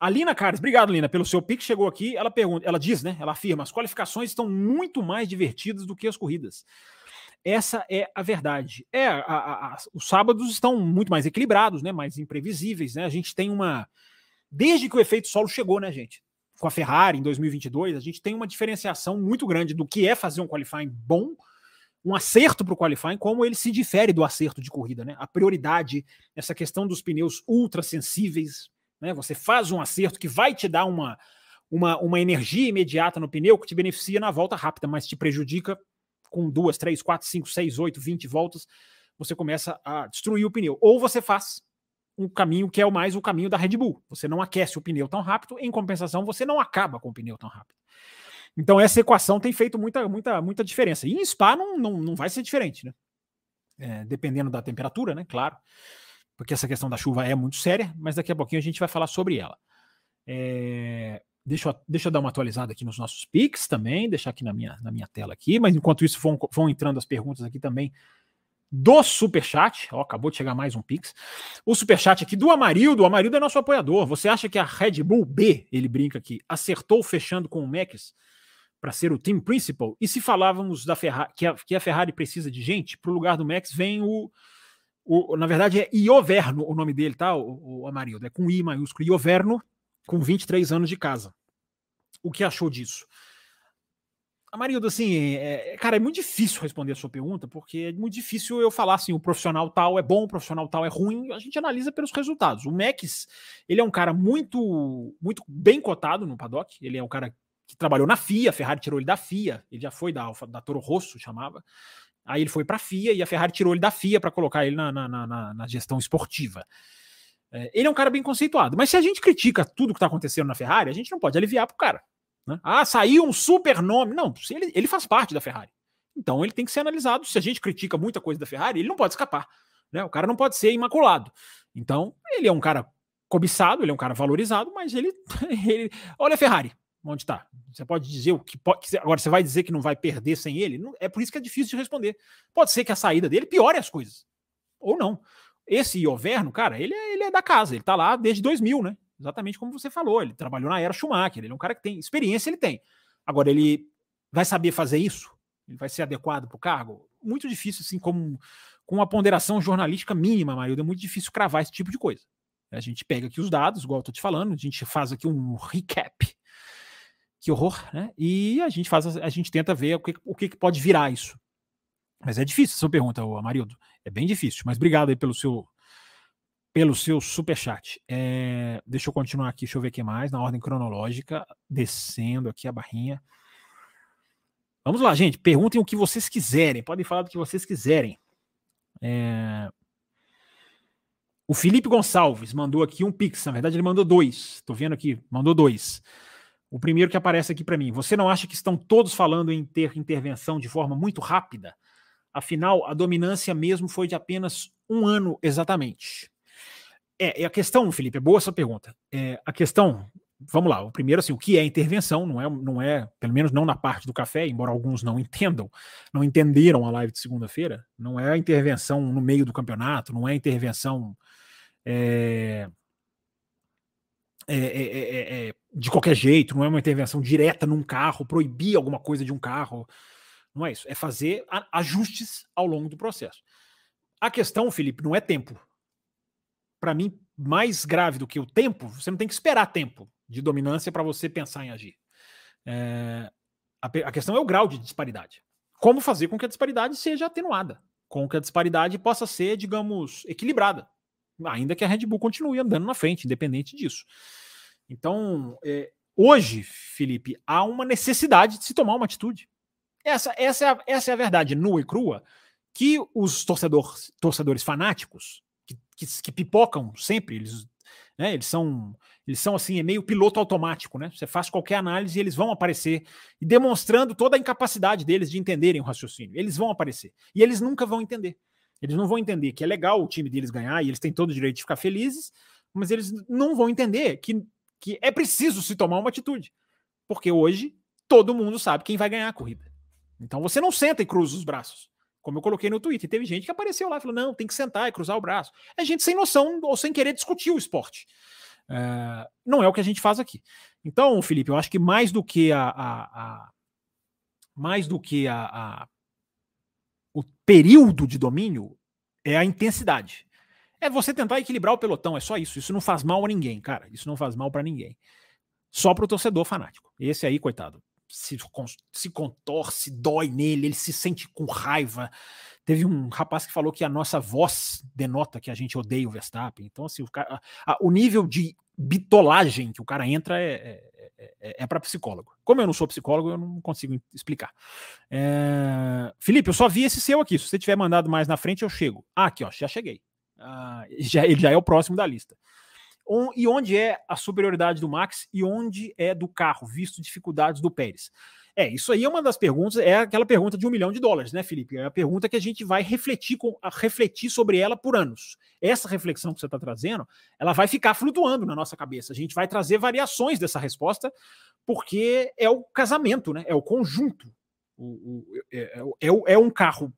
S2: A Lina Cares, obrigado, Lina, pelo seu pique. Chegou aqui. Ela pergunta, ela diz, né? Ela afirma: as qualificações estão muito mais divertidas do que as corridas. Essa é a verdade. É, a, a, a, os sábados estão muito mais equilibrados, né? Mais imprevisíveis, né? A gente tem uma. Desde que o efeito solo chegou, né, gente? Com a Ferrari em 2022, a gente tem uma diferenciação muito grande do que é fazer um qualifying bom, um acerto para o qualifying, como ele se difere do acerto de corrida, né? A prioridade, essa questão dos pneus ultra sensíveis, né? Você faz um acerto que vai te dar uma, uma, uma energia imediata no pneu que te beneficia na volta rápida, mas te prejudica com duas, três, quatro, cinco, seis, oito, vinte voltas. Você começa a destruir o pneu. Ou você faz um caminho que é o mais o caminho da Red Bull. Você não aquece o pneu tão rápido, em compensação, você não acaba com o pneu tão rápido. Então, essa equação tem feito muita, muita, muita diferença. E em Spa não, não, não vai ser diferente, né? É, dependendo da temperatura, né? Claro porque essa questão da chuva é muito séria, mas daqui a pouquinho a gente vai falar sobre ela. É, deixa, eu, deixa eu dar uma atualizada aqui nos nossos pics também, deixar aqui na minha, na minha tela aqui, mas enquanto isso vão, vão entrando as perguntas aqui também do Superchat, ó, acabou de chegar mais um Pix. O Superchat aqui do Amarildo, o Amarildo é nosso apoiador. Você acha que a Red Bull B, ele brinca aqui, acertou fechando com o Max para ser o team principal? E se falávamos da Ferrari, que a, que a Ferrari precisa de gente, para o lugar do Max vem o o, na verdade é Ioverno o nome dele, tá, o, o Amarildo? É com I maiúsculo. Ioverno, com 23 anos de casa. O que achou disso? Amarildo, assim, é, cara, é muito difícil responder a sua pergunta, porque é muito difícil eu falar assim, o profissional tal é bom, o profissional tal é ruim, a gente analisa pelos resultados. O Max, ele é um cara muito, muito bem cotado no paddock, ele é um cara que trabalhou na FIA, a Ferrari tirou ele da FIA, ele já foi da, da Toro Rosso, chamava. Aí ele foi para a FIA e a Ferrari tirou ele da FIA para colocar ele na, na, na, na gestão esportiva. É, ele é um cara bem conceituado, mas se a gente critica tudo que está acontecendo na Ferrari, a gente não pode aliviar para o cara. Né? Ah, saiu um super nome. Não, ele, ele faz parte da Ferrari. Então ele tem que ser analisado. Se a gente critica muita coisa da Ferrari, ele não pode escapar. Né? O cara não pode ser imaculado. Então, ele é um cara cobiçado, ele é um cara valorizado, mas ele. ele olha a Ferrari onde está. Você pode dizer o que pode. Agora, você vai dizer que não vai perder sem ele? Não, é por isso que é difícil de responder. Pode ser que a saída dele piore as coisas. Ou não. Esse Ioverno, cara, ele é, ele é da casa, ele está lá desde 2000, né? Exatamente como você falou. Ele trabalhou na era Schumacher, ele é um cara que tem experiência, ele tem. Agora, ele vai saber fazer isso? Ele vai ser adequado para o cargo? Muito difícil, assim, como com uma ponderação jornalística mínima, Marildo, é muito difícil cravar esse tipo de coisa. A gente pega aqui os dados, igual eu tô te falando, a gente faz aqui um recap que horror, né? E a gente faz, a gente tenta ver o que, o que pode virar isso. Mas é difícil essa pergunta, Amarildo. É bem difícil. Mas obrigado aí pelo seu pelo seu super chat. É, deixa eu continuar aqui, deixa eu ver o que mais na ordem cronológica, descendo aqui a barrinha. Vamos lá, gente. Perguntem o que vocês quiserem. Podem falar do que vocês quiserem. É... O Felipe Gonçalves mandou aqui um pix. Na verdade, ele mandou dois. Estou vendo aqui, mandou dois. O primeiro que aparece aqui para mim. Você não acha que estão todos falando em ter intervenção de forma muito rápida? Afinal, a dominância mesmo foi de apenas um ano exatamente. É, a questão, Felipe, é boa essa pergunta. É, a questão, vamos lá, o primeiro, assim, o que é intervenção? Não é, não é, pelo menos não na parte do café, embora alguns não entendam, não entenderam a live de segunda-feira, não é intervenção no meio do campeonato, não é intervenção. É, é é, é, é, é, de qualquer jeito, não é uma intervenção direta num carro, proibir alguma coisa de um carro. Não é isso. É fazer ajustes ao longo do processo. A questão, Felipe, não é tempo. Para mim, mais grave do que o tempo, você não tem que esperar tempo de dominância para você pensar em agir. É, a, a, questão é o grau de disparidade. Como fazer com que a disparidade seja atenuada, com que a disparidade possa ser, digamos, equilibrada, ainda que a Red Bull continue andando na frente, independente disso. Então, é, hoje, Felipe, há uma necessidade de se tomar uma atitude. Essa, essa, é, a, essa é a verdade nua e crua que os torcedores, torcedores fanáticos, que, que, que pipocam sempre, eles, né, eles são eles são assim, é meio piloto automático, né? Você faz qualquer análise e eles vão aparecer, demonstrando toda a incapacidade deles de entenderem o raciocínio. Eles vão aparecer. E eles nunca vão entender. Eles não vão entender que é legal o time deles ganhar e eles têm todo o direito de ficar felizes, mas eles não vão entender que, que é preciso se tomar uma atitude. Porque hoje todo mundo sabe quem vai ganhar a corrida. Então você não senta e cruza os braços. Como eu coloquei no Twitter, teve gente que apareceu lá e falou: não, tem que sentar e cruzar o braço. É gente sem noção ou sem querer discutir o esporte. É, não é o que a gente faz aqui. Então, Felipe, eu acho que mais do que a, a, a mais do que a, a, período de domínio é a intensidade. É você tentar equilibrar o pelotão, é só isso. Isso não faz mal a ninguém, cara. Isso não faz mal para ninguém. Só para o torcedor fanático. Esse aí, coitado, se, se contorce, dói nele, ele se sente com raiva. Teve um rapaz que falou que a nossa voz denota que a gente odeia o Verstappen. Então, assim, o, cara, a, o nível de bitolagem que o cara entra é, é, é, é, é para psicólogo. Como eu não sou psicólogo, eu não consigo explicar. É... Felipe, eu só vi esse seu aqui. Se você tiver mandado mais na frente, eu chego. Ah, aqui, ó, já cheguei. Ah, já, ele já é o próximo da lista. On, e onde é a superioridade do Max e onde é do carro, visto dificuldades do Pérez? É, isso aí é uma das perguntas, é aquela pergunta de um milhão de dólares, né, Felipe? É a pergunta que a gente vai refletir, com, refletir sobre ela por anos. Essa reflexão que você está trazendo, ela vai ficar flutuando na nossa cabeça. A gente vai trazer variações dessa resposta, porque é o casamento, né? É o conjunto. O, o, é, é, é um carro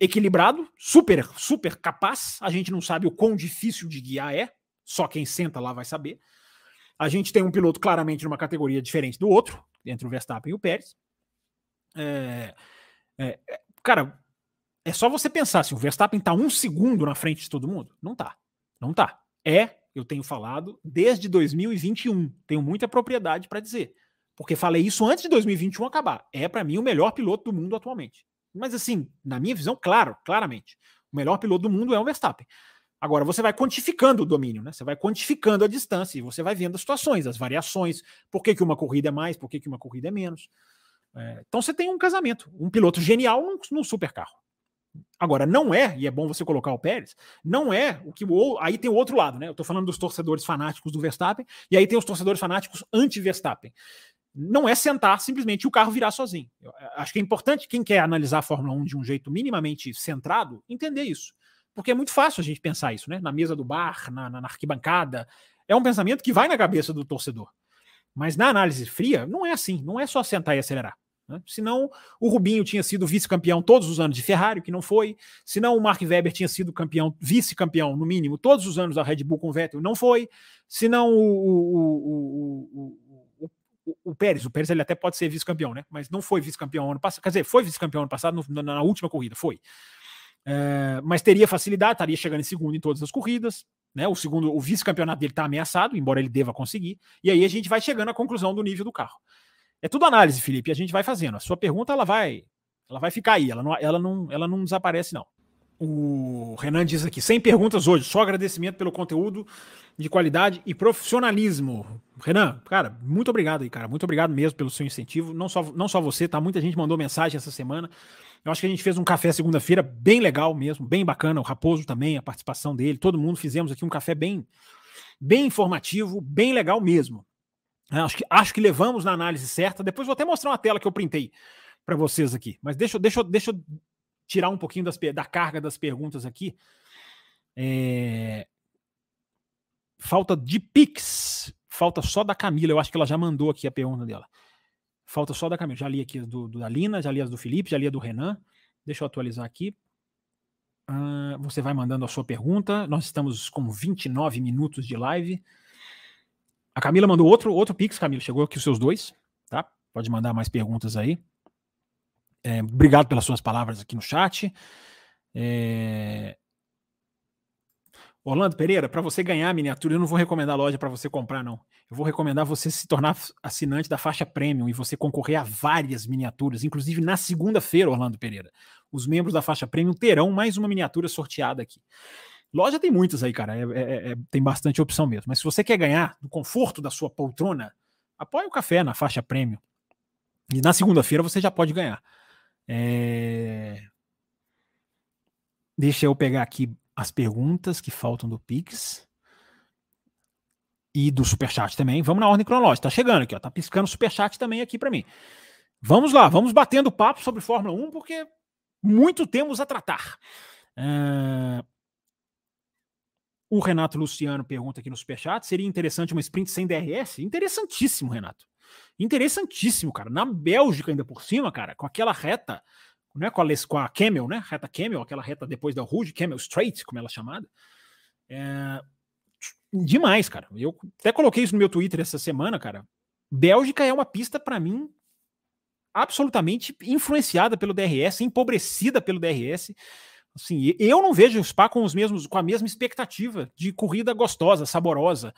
S2: equilibrado, super, super capaz. A gente não sabe o quão difícil de guiar é, só quem senta lá vai saber. A gente tem um piloto claramente numa categoria diferente do outro, entre o Verstappen e o Pérez. É, é, é, cara, é só você pensar se o Verstappen está um segundo na frente de todo mundo. Não tá. Não tá. É, eu tenho falado, desde 2021. Tenho muita propriedade para dizer. Porque falei isso antes de 2021 acabar. É, para mim, o melhor piloto do mundo atualmente. Mas, assim, na minha visão, claro, claramente. O melhor piloto do mundo é o Verstappen. Agora, você vai quantificando o domínio, né? Você vai quantificando a distância e você vai vendo as situações, as variações, por que, que uma corrida é mais, por que, que uma corrida é menos. É, então você tem um casamento, um piloto genial num, num super carro. Agora, não é, e é bom você colocar o Pérez, não é o que o. Aí tem o outro lado, né? Eu tô falando dos torcedores fanáticos do Verstappen, e aí tem os torcedores fanáticos anti-Verstappen. Não é sentar simplesmente e o carro virar sozinho. Eu acho que é importante, quem quer analisar a Fórmula 1 de um jeito minimamente centrado, entender isso. Porque é muito fácil a gente pensar isso, né? Na mesa do bar, na, na, arquibancada. É um pensamento que vai na cabeça do torcedor. Mas na análise fria, não é assim. Não é só sentar e acelerar. Né? Senão o Rubinho tinha sido vice-campeão todos os anos de Ferrari, que não foi. Senão o Mark Webber tinha sido campeão, vice-campeão, no mínimo, todos os anos da Red Bull com o Vettel, não foi. Senão o, o, o, o, o Pérez, o Pérez ele até pode ser vice-campeão, né? Mas não foi vice-campeão ano passado. Quer dizer, foi vice-campeão ano passado no, na, na última corrida, foi. É, mas teria facilidade, estaria chegando em segundo em todas as corridas. Né? O segundo, o vice-campeonato dele está ameaçado, embora ele deva conseguir. E aí a gente vai chegando à conclusão do nível do carro. É tudo análise, Felipe. A gente vai fazendo. A sua pergunta ela vai, ela vai ficar aí. Ela não, ela não, ela não desaparece não. O Renan diz aqui, sem perguntas hoje, só agradecimento pelo conteúdo de qualidade e profissionalismo. Renan, cara, muito obrigado aí, cara. Muito obrigado mesmo pelo seu incentivo. Não só, não só você, tá? Muita gente mandou mensagem essa semana. Eu acho que a gente fez um café segunda-feira bem legal mesmo, bem bacana. O Raposo também, a participação dele, todo mundo fizemos aqui um café bem, bem informativo, bem legal mesmo. Acho que, acho que levamos na análise certa. Depois vou até mostrar uma tela que eu printei para vocês aqui. Mas deixa, deixa, deixa eu tirar um pouquinho das, da carga das perguntas aqui. É... Falta de Pix. Falta só da Camila. Eu acho que ela já mandou aqui a pergunta dela. Falta só da Camila. Já li aqui do, do da Lina, já li as do Felipe, já li a do Renan. Deixa eu atualizar aqui. Uh, você vai mandando a sua pergunta. Nós estamos com 29 minutos de live. A Camila mandou outro, outro Pix, Camila. Chegou aqui os seus dois, tá? Pode mandar mais perguntas aí. É, obrigado pelas suas palavras aqui no chat. É... Orlando Pereira, para você ganhar a miniatura, eu não vou recomendar a loja para você comprar, não. Eu vou recomendar você se tornar assinante da faixa premium e você concorrer a várias miniaturas, inclusive na segunda-feira, Orlando Pereira. Os membros da faixa premium terão mais uma miniatura sorteada aqui. Loja tem muitas aí, cara. É, é, é, tem bastante opção mesmo. Mas se você quer ganhar no conforto da sua poltrona, apoie o café na faixa premium. E na segunda-feira você já pode ganhar. É... Deixa eu pegar aqui as perguntas que faltam do Pix. E do Superchat também. Vamos na ordem cronológica. Tá chegando aqui, ó. Tá piscando Superchat também aqui para mim. Vamos lá, vamos batendo papo sobre Fórmula 1, porque muito temos a tratar. Uh... O Renato Luciano pergunta aqui no Superchat: seria interessante uma sprint sem DRS? Interessantíssimo, Renato. Interessantíssimo, cara. Na Bélgica, ainda por cima, cara, com aquela reta né, com, a, com a Camel, né, reta Camel, aquela reta depois da Rouge, Camel Straight, como ela é chamada. É, demais, cara. Eu até coloquei isso no meu Twitter essa semana, cara. Bélgica é uma pista, para mim, absolutamente influenciada pelo DRS, empobrecida pelo DRS. Assim, eu não vejo o Spa com os mesmos, com a mesma expectativa de corrida gostosa, saborosa.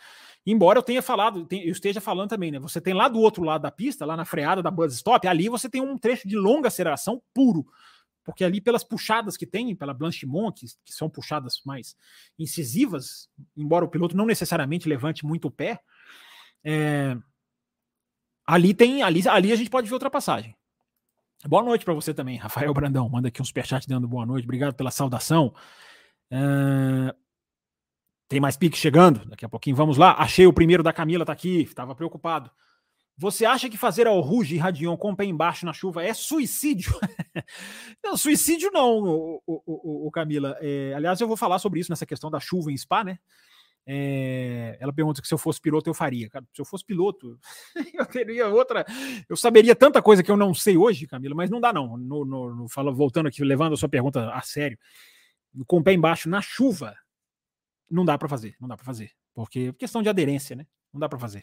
S2: Embora eu tenha falado, eu esteja falando também, né? Você tem lá do outro lado da pista, lá na freada da Buzz Stop, ali você tem um trecho de longa aceleração puro. Porque ali, pelas puxadas que tem, pela Blanchimont, que, que são puxadas mais incisivas, embora o piloto não necessariamente levante muito o pé, é, ali tem, ali, ali a gente pode ver ultrapassagem. Boa noite para você também, Rafael Brandão. Manda aqui um superchat dando boa noite. Obrigado pela saudação. Uh, tem mais pique chegando. Daqui a pouquinho vamos lá. Achei o primeiro da Camila, tá aqui. Estava preocupado. Você acha que fazer ao Ruge e Radion com pé embaixo na chuva é suicídio? não, suicídio não, o, o, o, o Camila. É, aliás, eu vou falar sobre isso nessa questão da chuva em Spa, né? É, ela pergunta que se eu fosse piloto eu faria. Cara, se eu fosse piloto, eu teria outra. Eu saberia tanta coisa que eu não sei hoje, Camila, mas não dá não. No, no, no falo, voltando aqui, levando a sua pergunta a sério, com o pé embaixo na chuva, não dá para fazer, não dá para fazer, porque questão de aderência, né? Não dá para fazer.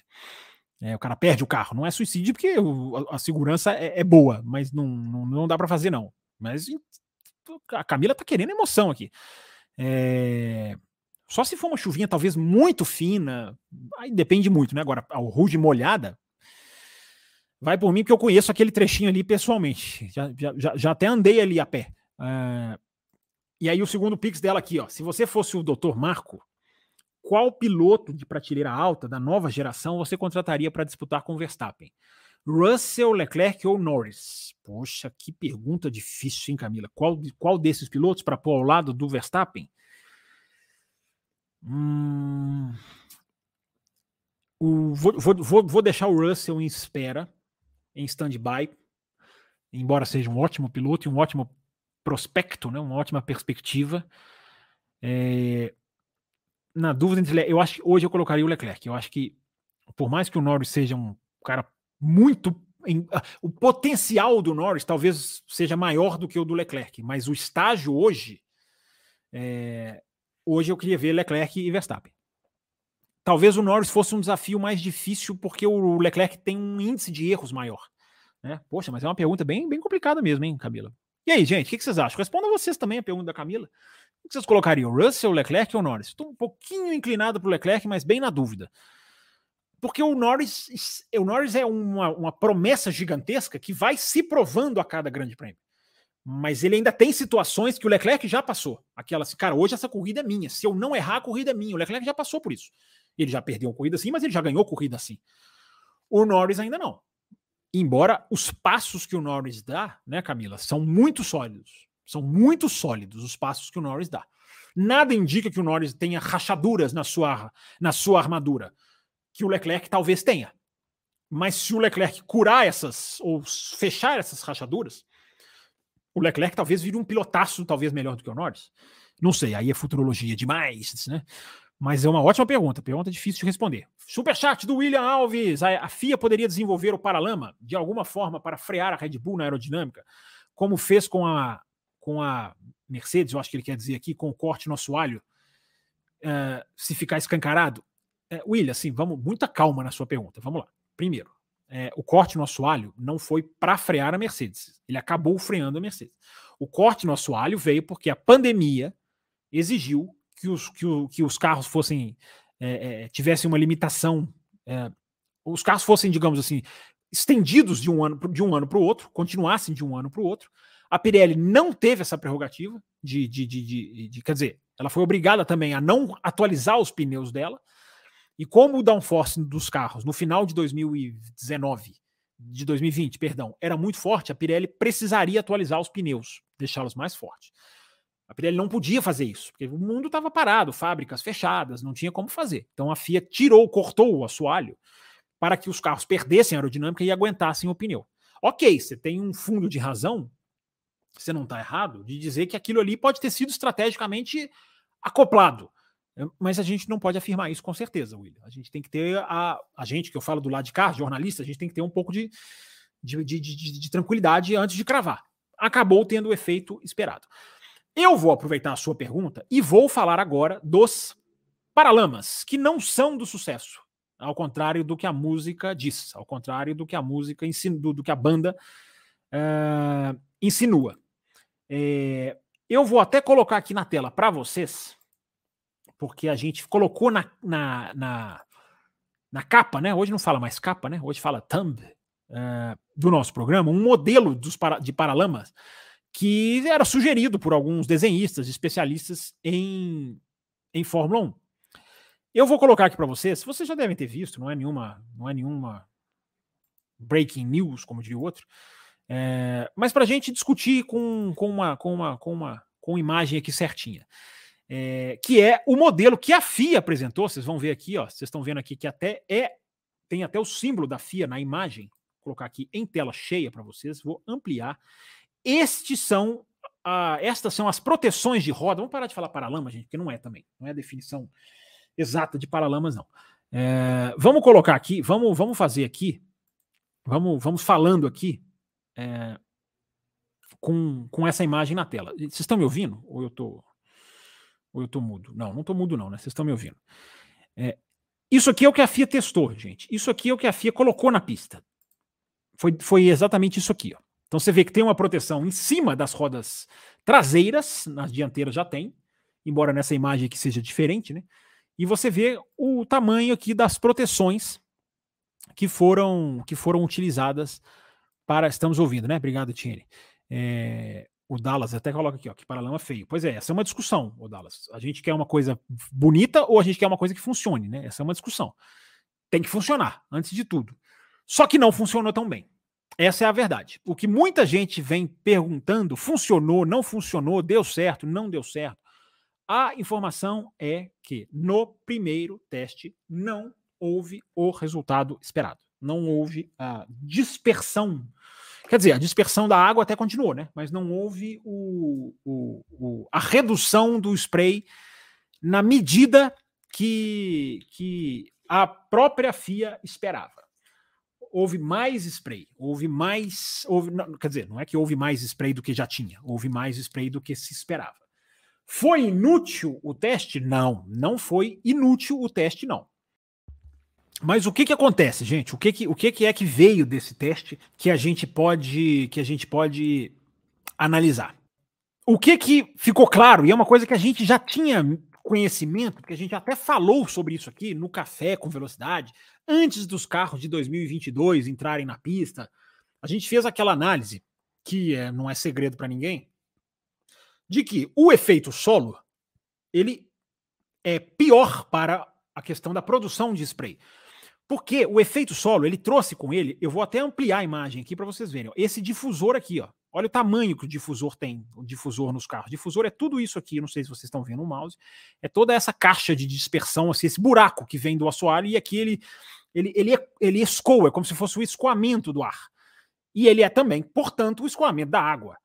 S2: É, o cara perde o carro, não é suicídio porque o, a, a, segurança é, é, boa, mas não, não, não dá para fazer não. Mas a Camila tá querendo emoção aqui. É, só se for uma chuvinha talvez muito fina, aí depende muito, né? Agora, o rude molhada, vai por mim porque eu conheço aquele trechinho ali pessoalmente. Já, já, já até andei ali a pé. Uh, e aí o segundo pix dela aqui, ó. Se você fosse o Dr. Marco, qual piloto de prateleira alta da nova geração você contrataria para disputar com Verstappen? Russell, Leclerc ou Norris? Poxa, que pergunta difícil, hein, Camila? Qual, qual desses pilotos para pôr ao lado do Verstappen? Hum, o, vou, vou, vou deixar o Russell em espera, em stand-by, embora seja um ótimo piloto e um ótimo prospecto, né, uma ótima perspectiva. É, na dúvida entre. Eu acho que hoje eu colocaria o Leclerc. Eu acho que, por mais que o Norris seja um cara muito. Em, uh, o potencial do Norris talvez seja maior do que o do Leclerc, mas o estágio hoje é, Hoje eu queria ver Leclerc e Verstappen. Talvez o Norris fosse um desafio mais difícil porque o Leclerc tem um índice de erros maior. Né? Poxa, mas é uma pergunta bem, bem complicada mesmo, hein, Camila? E aí, gente, o que, vocês acham? Respondam vocês também a pergunta da Camila. O que vocês colocariam? Russell, Leclerc ou Norris? Estou um pouquinho inclinado para o Leclerc, mas bem na dúvida. Porque o Norris, o Norris é uma, uma promessa gigantesca que vai se provando a cada grande prêmio mas ele ainda tem situações que o Leclerc já passou. Aquelas, cara, hoje essa corrida é minha. Se eu não errar, a corrida é minha. O Leclerc já passou por isso. Ele já perdeu uma corrida assim, mas ele já ganhou corrida assim. O Norris ainda não. Embora os passos que o Norris dá, né, Camila, são muito sólidos. São muito sólidos os passos que o Norris dá. Nada indica que o Norris tenha rachaduras na sua, na sua armadura, que o Leclerc talvez tenha. Mas se o Leclerc curar essas, ou fechar essas rachaduras, o Leclerc talvez vire um pilotaço, talvez melhor do que o Norris. Não sei, aí é futurologia demais, né? Mas é uma ótima pergunta, pergunta difícil de responder. Superchat do William Alves. A, FIA poderia desenvolver o paralama de alguma forma para frear a Red Bull na aerodinâmica, como fez com a, com a Mercedes, eu acho que ele quer dizer aqui, com o corte no assoalho, uh, se ficar escancarado. Uh, William, assim, vamos, muita calma na sua pergunta. Vamos lá. Primeiro, é, o corte no assoalho não foi para frear a Mercedes. Ele acabou freando a Mercedes. O corte no assoalho veio porque a pandemia exigiu que os, que, o, que os carros fossem é, é, tivessem uma limitação, é, os carros fossem, digamos assim, estendidos de um ano de um ano para o outro, continuassem de um ano para o outro. A Pirelli não teve essa prerrogativa de, de, de, de, de, quer dizer, ela foi obrigada também a não atualizar os pneus dela. E como o downforce dos carros no final de 2019, de 2020, perdão, era muito forte, a Pirelli precisaria atualizar os pneus, deixá-los mais fortes. A Pirelli não podia fazer isso, porque o mundo estava parado, fábricas fechadas, não tinha como fazer. Então a FIA tirou, cortou o assoalho para que os carros perdessem aerodinâmica e aguentassem o pneu. Ok, você tem um fundo de razão, você não está errado, de dizer que aquilo ali pode ter sido estrategicamente acoplado. Mas a gente não pode afirmar isso com certeza, William. A gente tem que ter a, a gente, que eu falo do lado de cá, jornalista, a gente tem que ter um pouco de, de, de, de, de tranquilidade antes de cravar. Acabou tendo o efeito esperado. Eu vou aproveitar a sua pergunta e vou falar agora dos Paralamas, que não são do sucesso, ao contrário do que a música diz, ao contrário do que a música ensina, do, do que a banda uh, insinua. É, eu vou até colocar aqui na tela para vocês, porque a gente colocou na, na, na, na, capa, né? Hoje não fala mais capa, né? Hoje fala thumb uh, do nosso programa, um modelo dos para, de Paralamas que era sugerido por alguns desenhistas, especialistas em, em Fórmula 1. Eu vou colocar aqui para vocês, vocês já devem ter visto, não é nenhuma, não é nenhuma breaking news, como diria outro, é, mas para a gente discutir com, com, uma, com, uma, com, uma, com imagem aqui certinha. É, que é o modelo que a FIA apresentou. Vocês vão ver aqui, ó. Vocês estão vendo aqui que até é tem até o símbolo da FIA na imagem. Vou colocar aqui em tela cheia para vocês. Vou ampliar. Estes são, ah, estas são as proteções de roda. Vamos parar de falar paralama, gente, porque não é também. Não é a definição exata de paralamas, não. É, vamos colocar aqui, vamos, vamos fazer aqui, vamos, vamos falando aqui é, com, com essa imagem na tela. Vocês estão me ouvindo? Ou eu tô, ou eu tô mudo? Não, não tô mudo não, né? Vocês estão me ouvindo. É, isso aqui é o que a FIA testou, gente. Isso aqui é o que a FIA colocou na pista. Foi, foi exatamente isso aqui, ó. Então você vê que tem uma proteção em cima das rodas traseiras, nas dianteiras já tem, embora nessa imagem aqui seja diferente, né? E você vê o tamanho aqui das proteções que foram que foram utilizadas para. Estamos ouvindo, né? Obrigado, Tiene. É, o Dallas até coloca aqui, ó, que paralama feio. Pois é, essa é uma discussão, o Dallas. A gente quer uma coisa bonita ou a gente quer uma coisa que funcione, né? Essa é uma discussão. Tem que funcionar, antes de tudo. Só que não funcionou tão bem. Essa é a verdade. O que muita gente vem perguntando, funcionou, não funcionou, deu certo, não deu certo. A informação é que no primeiro teste não houve o resultado esperado. Não houve a dispersão. Quer dizer, a dispersão da água até continuou, né? Mas não houve o, o, o a redução do spray na medida que, que a própria FIA esperava houve mais spray, houve mais, houve, não, quer dizer, não é que houve mais spray do que já tinha, houve mais spray do que se esperava. Foi inútil o teste? Não, não foi inútil o teste, não. Mas o que que acontece, gente? O que que, o que que é que veio desse teste que a gente pode que a gente pode analisar? O que que ficou claro e é uma coisa que a gente já tinha conhecimento, porque a gente até falou sobre isso aqui no café com velocidade, antes dos carros de 2022 entrarem na pista. A gente fez aquela análise, que é, não é segredo para ninguém, de que o efeito solo ele é pior para a questão da produção de spray. Porque o efeito solo, ele trouxe com ele, eu vou até ampliar a imagem aqui para vocês verem, ó, esse difusor aqui, ó, Olha o tamanho que o difusor tem, o difusor nos carros. O difusor é tudo isso aqui, não sei se vocês estão vendo o mouse. É toda essa caixa de dispersão, assim, esse buraco que vem do assoalho, e aqui ele, ele, ele, ele escoa, é como se fosse o escoamento do ar. E ele é também, portanto, o escoamento da água.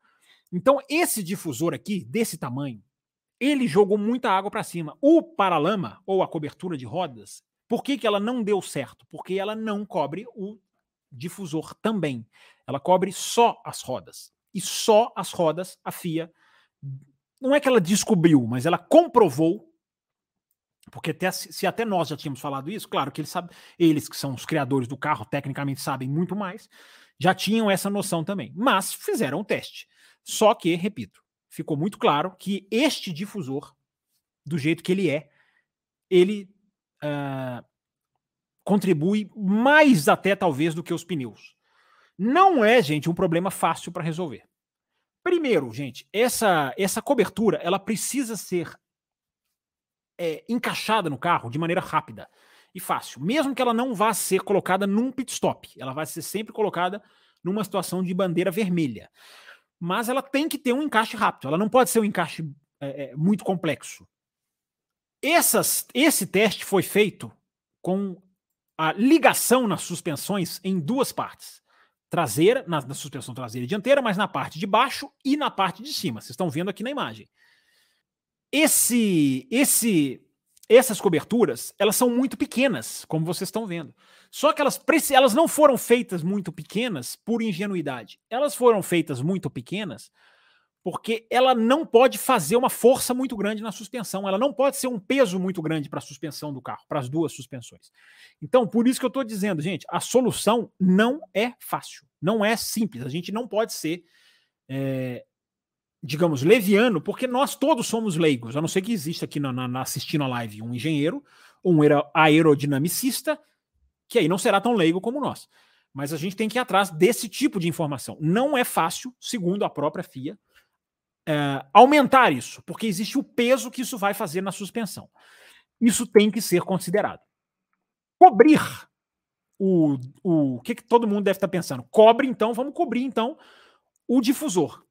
S2: Então, esse difusor aqui, desse tamanho, ele jogou muita água para cima. O paralama, ou a cobertura de rodas, por que, que ela não deu certo? Porque ela não cobre o difusor também. Ela cobre só as rodas e só as rodas a FIA não é que ela descobriu, mas ela comprovou porque até, se até nós já tínhamos falado isso, claro que eles sabem, eles que são os criadores do carro, tecnicamente sabem muito mais, já tinham essa noção também. Mas fizeram o teste. Só que, repito, ficou muito claro que este difusor do jeito que ele é, ele uh, contribui mais até talvez do que os pneus. Não é, gente, um problema fácil para resolver. Primeiro, gente, essa, essa cobertura ela precisa ser é, encaixada no carro de maneira rápida e fácil, mesmo que ela não vá ser colocada num pit stop, ela vai ser sempre colocada numa situação de bandeira vermelha. Mas ela tem que ter um encaixe rápido, ela não pode ser um encaixe é, é muito complexo. Essas, esse teste foi feito com a ligação nas suspensões em duas partes. Traseira, na, na, suspensão traseira e dianteira, mas na parte de baixo e na parte de cima. Vocês estão vendo aqui na imagem. Esse, esse, essas coberturas, elas são muito pequenas, como vocês estão vendo. Só que elas, elas não foram feitas muito pequenas por ingenuidade. Elas foram feitas muito pequenas porque ela não pode fazer uma força muito grande na suspensão, ela não pode ser um peso muito grande para a suspensão do carro, para as duas suspensões. Então, por isso que eu estou dizendo, gente, a solução não é fácil, não é simples. A gente não pode ser, é, digamos, leviano, porque nós todos somos leigos, a não ser que exista aqui na, na, assistindo a live um engenheiro, um aerodinamicista, que aí não será tão leigo como nós. Mas a gente tem que ir atrás desse tipo de informação. Não é fácil, segundo a própria FIA, é, aumentar isso, porque existe o peso que isso vai fazer na suspensão. Isso tem que ser considerado. Cobrir o, o, o que, que todo mundo deve estar pensando? Cobre, então, vamos cobrir, então, o difusor.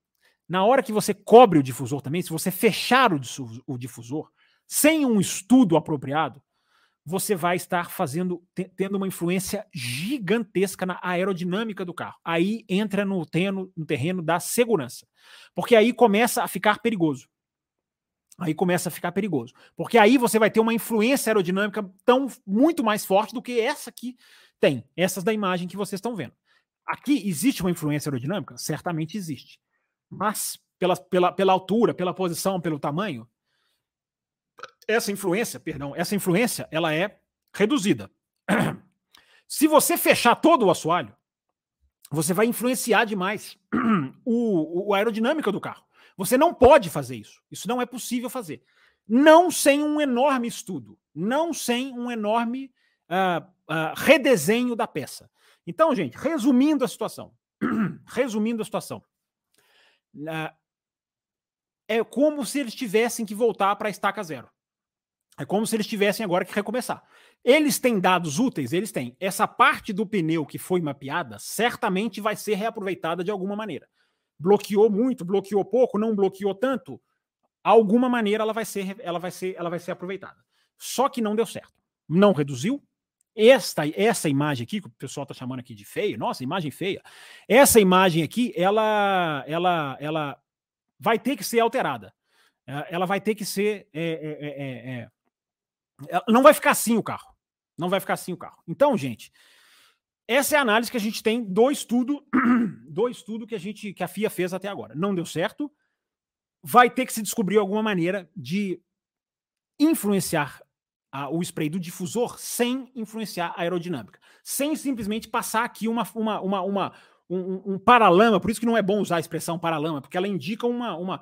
S2: Na hora que você cobre o difusor também, se você fechar o, o difusor sem um estudo apropriado, você vai estar fazendo, tendo uma influência gigantesca na aerodinâmica do carro. Aí entra no terreno, no terreno da segurança. Porque aí começa a ficar perigoso. Aí começa a ficar perigoso. Porque aí você vai ter uma influência aerodinâmica tão muito mais forte do que essa que tem, essas da imagem que vocês estão vendo. Aqui existe uma influência aerodinâmica? Certamente existe. Mas pela, pela, pela altura, pela posição, pelo tamanho, essa influência, perdão, essa influência, ela é reduzida. Se você fechar todo o assoalho, você vai influenciar demais o, o, a aerodinâmica do carro. Você não pode fazer isso. Isso não é possível fazer. Não sem um enorme estudo, não sem um enorme uh, uh, redesenho da peça. Então, gente, resumindo a situação, resumindo a situação, uh, é como se eles tivessem que voltar para a estaca zero. É como se eles tivessem agora que recomeçar. Eles têm dados úteis? Eles têm. Essa parte do pneu que foi mapeada certamente vai ser reaproveitada de alguma maneira. Bloqueou muito, bloqueou pouco, não bloqueou tanto. Alguma maneira ela vai ser, ela vai ser, ela vai ser aproveitada. Só que não deu certo. Não reduziu. Esta, essa imagem aqui que o pessoal está chamando aqui de feia, nossa, imagem feia. Essa imagem aqui, ela, ela, ela vai ter que ser alterada. Ela vai ter que ser é, é, é, é não vai ficar assim o carro. Não vai ficar assim o carro. Então, gente, essa é a análise que a gente tem do estudo, do estudo que a gente que a FIA fez até agora. Não deu certo. Vai ter que se descobrir alguma maneira de influenciar a, o spray do difusor sem influenciar a aerodinâmica, sem simplesmente passar aqui uma, uma, uma, uma um, um paralama. Por isso que não é bom usar a expressão paralama, porque ela indica uma, uma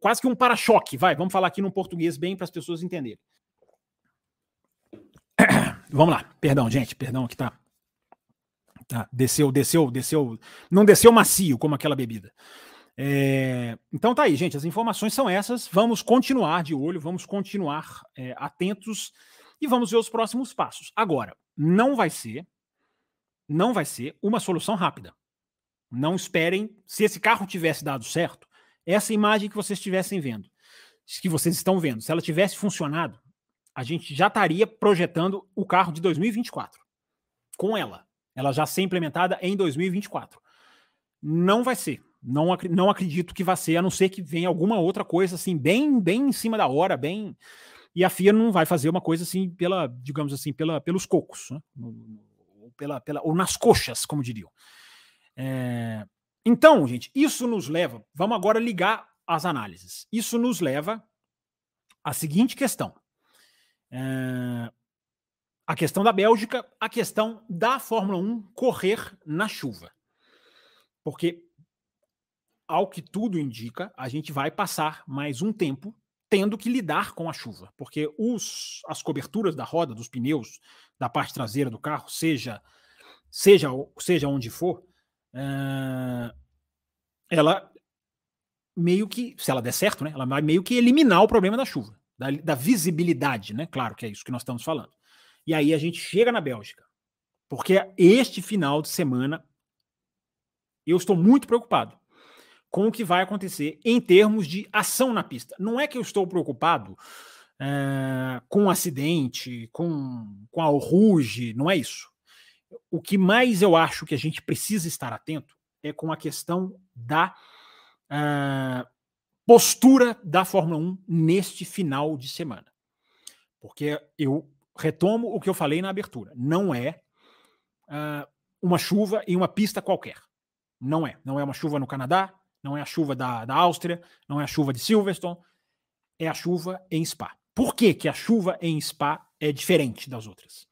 S2: quase que um para-choque. Vai, vamos falar aqui no português bem para as pessoas entenderem. Vamos lá, perdão, gente, perdão que tá. Tá, desceu, desceu, desceu. Não desceu macio como aquela bebida. É, então tá aí, gente. As informações são essas. Vamos continuar de olho, vamos continuar é, atentos e vamos ver os próximos passos. Agora, não vai ser, não vai ser uma solução rápida. Não esperem. Se esse carro tivesse dado certo, essa imagem que vocês estivessem vendo, que vocês estão vendo, se ela tivesse funcionado, a gente já estaria projetando o carro de 2024 com ela. Ela já ser implementada em 2024. Não vai ser. Não, não acredito que vai ser, a não ser que venha alguma outra coisa assim, bem, bem em cima da hora, bem. E a FIA não vai fazer uma coisa assim, pela, digamos assim, pela, pelos cocos, né? ou, pela, pela, ou nas coxas, como diriam. É... Então, gente, isso nos leva. Vamos agora ligar as análises. Isso nos leva à seguinte questão. É, a questão da Bélgica, a questão da Fórmula 1 correr na chuva. Porque, ao que tudo indica, a gente vai passar mais um tempo tendo que lidar com a chuva, porque os, as coberturas da roda, dos pneus, da parte traseira do carro, seja seja seja onde for, uh, ela meio que, se ela der certo, né, ela vai meio que eliminar o problema da chuva, da, da visibilidade, né? Claro que é isso que nós estamos falando. E aí a gente chega na Bélgica, porque este final de semana eu estou muito preocupado com o que vai acontecer em termos de ação na pista. Não é que eu estou preocupado é, com um acidente, com, com a ruge, não é isso. O que mais eu acho que a gente precisa estar atento é com a questão da uh, postura da Fórmula 1 neste final de semana. Porque eu retomo o que eu falei na abertura. Não é uh, uma chuva em uma pista qualquer. Não é. Não é uma chuva no Canadá, não é a chuva da, da Áustria, não é a chuva de Silverstone, é a chuva em Spa. Por que, que a chuva em Spa é diferente das outras?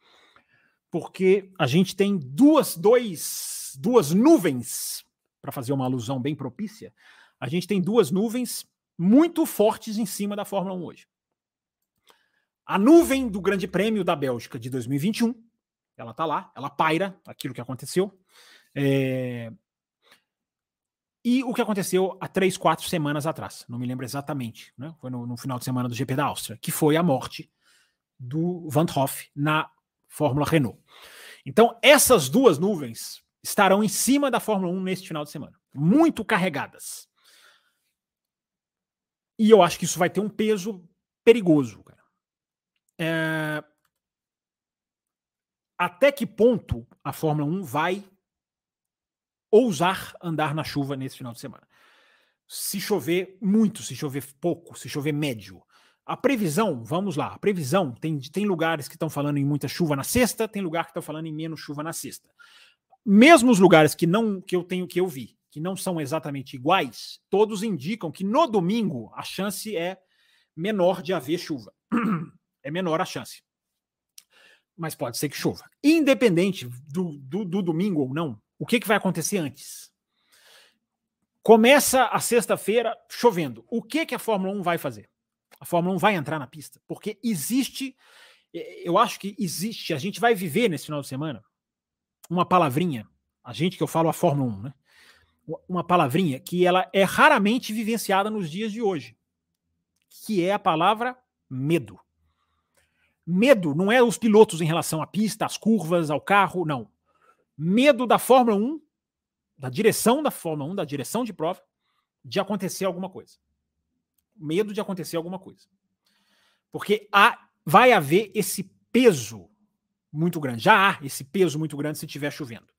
S2: Porque a gente tem duas, dois, duas nuvens, para fazer uma alusão bem propícia, a gente tem duas nuvens muito fortes em cima da Fórmula 1 hoje. A nuvem do Grande Prêmio da Bélgica de 2021, ela está lá, ela paira aquilo que aconteceu. É... E o que aconteceu há três, quatro semanas atrás, não me lembro exatamente, né? foi no, no final de semana do GP da Áustria, que foi a morte do Van Hoff na Fórmula Renault. Então, essas duas nuvens estarão em cima da Fórmula 1 neste final de semana, muito carregadas. E eu acho que isso vai ter um peso perigoso. Cara. É... Até que ponto a Fórmula 1 vai ousar andar na chuva nesse final de semana? Se chover muito, se chover pouco, se chover médio. A previsão, vamos lá, a previsão, tem, tem lugares que estão falando em muita chuva na sexta, tem lugar que estão falando em menos chuva na sexta. Mesmo os lugares que não que eu tenho que eu vi, que não são exatamente iguais, todos indicam que no domingo a chance é menor de haver chuva. É menor a chance. Mas pode ser que chova. Independente do, do, do domingo ou não, o que, que vai acontecer antes? Começa a sexta-feira chovendo. O que, que a Fórmula 1 vai fazer? A Fórmula 1 vai entrar na pista, porque existe, eu acho que existe, a gente vai viver nesse final de semana uma palavrinha, a gente que eu falo a Fórmula 1, né? Uma palavrinha que ela é raramente vivenciada nos dias de hoje, que é a palavra medo. Medo não é os pilotos em relação à pista, às curvas, ao carro, não. Medo da Fórmula 1, da direção da Fórmula 1, da direção de prova, de acontecer alguma coisa. Medo de acontecer alguma coisa. Porque há, vai haver esse peso muito grande. Já há esse peso muito grande se estiver chovendo.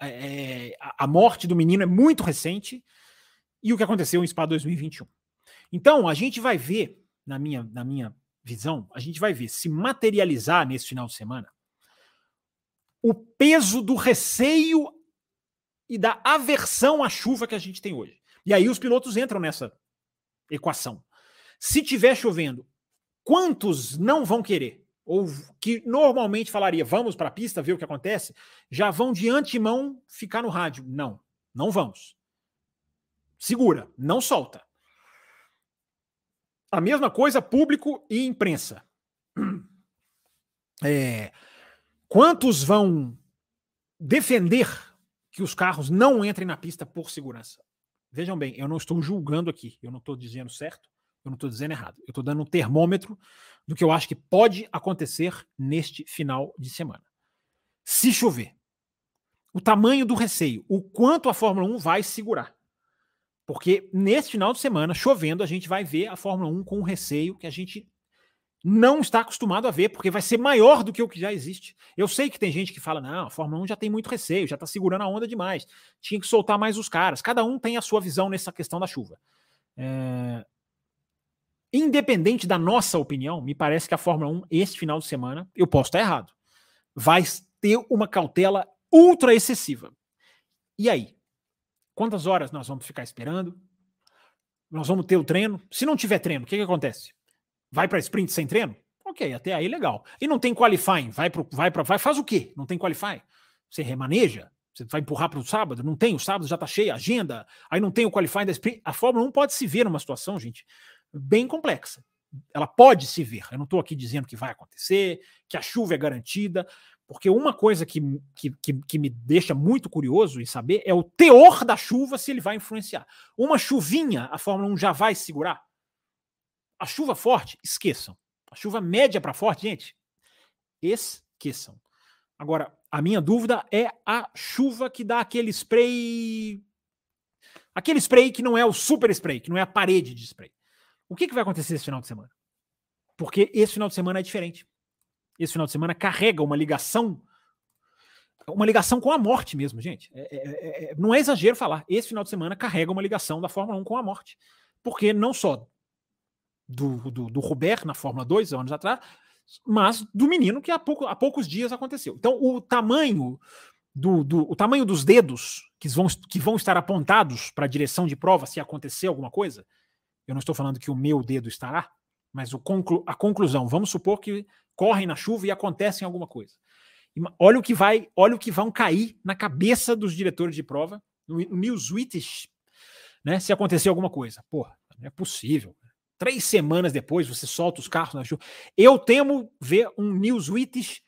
S2: É, é a morte do menino é muito recente e o que aconteceu em Spa 2021. Então, a gente vai ver, na minha, na minha visão, a gente vai ver se materializar nesse final de semana o peso do receio e da aversão à chuva que a gente tem hoje. E aí os pilotos entram nessa equação. Se tiver chovendo, quantos não vão querer? Ou que normalmente falaria vamos para a pista ver o que acontece, já vão de antemão ficar no rádio. Não, não vamos. Segura, não solta. A mesma coisa público e imprensa. É, quantos vão defender que os carros não entrem na pista por segurança? Vejam bem, eu não estou julgando aqui, eu não estou dizendo certo, eu não estou dizendo errado. Eu estou dando um termômetro do que eu acho que pode acontecer neste final de semana. Se chover, o tamanho do receio, o quanto a Fórmula 1 vai segurar. Porque neste final de semana, chovendo, a gente vai ver a Fórmula 1 com um receio que a gente não está acostumado a ver, porque vai ser maior do que o que já existe. Eu sei que tem gente que fala: não, a Fórmula 1 já tem muito receio, já está segurando a onda demais, tinha que soltar mais os caras. Cada um tem a sua visão nessa questão da chuva. É, Independente da nossa opinião, me parece que a Fórmula 1, esse final de semana, eu posso estar errado, vai ter uma cautela ultra excessiva. E aí? Quantas horas nós vamos ficar esperando? Nós vamos ter o treino? Se não tiver treino, o que, que acontece? Vai para sprint sem treino? Ok, até aí legal. E não tem qualifying? Vai para vai para vai faz o quê? Não tem qualifying? Você remaneja? Você vai empurrar para o sábado? Não tem, o sábado já está cheio, agenda. Aí não tem o qualifying da sprint. A Fórmula 1 pode se ver numa situação, gente, bem complexa. Ela pode se ver. Eu não estou aqui dizendo que vai acontecer, que a chuva é garantida, porque uma coisa que, que, que, que, me deixa muito curioso em saber é o teor da chuva, se ele vai influenciar. Uma chuvinha, a Fórmula 1 já vai segurar? A chuva forte, esqueçam. A chuva média para forte, gente, esqueçam. Agora, a minha dúvida é a chuva que dá aquele spray. Aquele spray que não é o super spray, que não é a parede de spray. O que, que vai acontecer esse final de semana? Porque esse final de semana é diferente esse final de semana carrega uma ligação, uma ligação com a morte mesmo, gente. É, é, é, é, não é exagero falar. Esse final de semana carrega uma ligação da Fórmula 1 com a morte. Porque não só do, do, do Robert na Fórmula 2, anos atrás, mas do menino que há, pouco, há poucos dias aconteceu. Então, o tamanho do, do, o tamanho dos dedos que vão, que vão estar apontados para a direção de prova se acontecer alguma coisa, eu não estou falando que o meu dedo estará, mas conclu, a conclusão, vamos supor que correm na chuva e acontecem alguma coisa. Olha o que vai, olha o que vão cair na cabeça dos diretores de prova, no, no Newsweek, né? Se acontecer alguma coisa. Porra, não é possível. Três semanas depois você solta os carros na chuva. Eu temo ver um Newsweek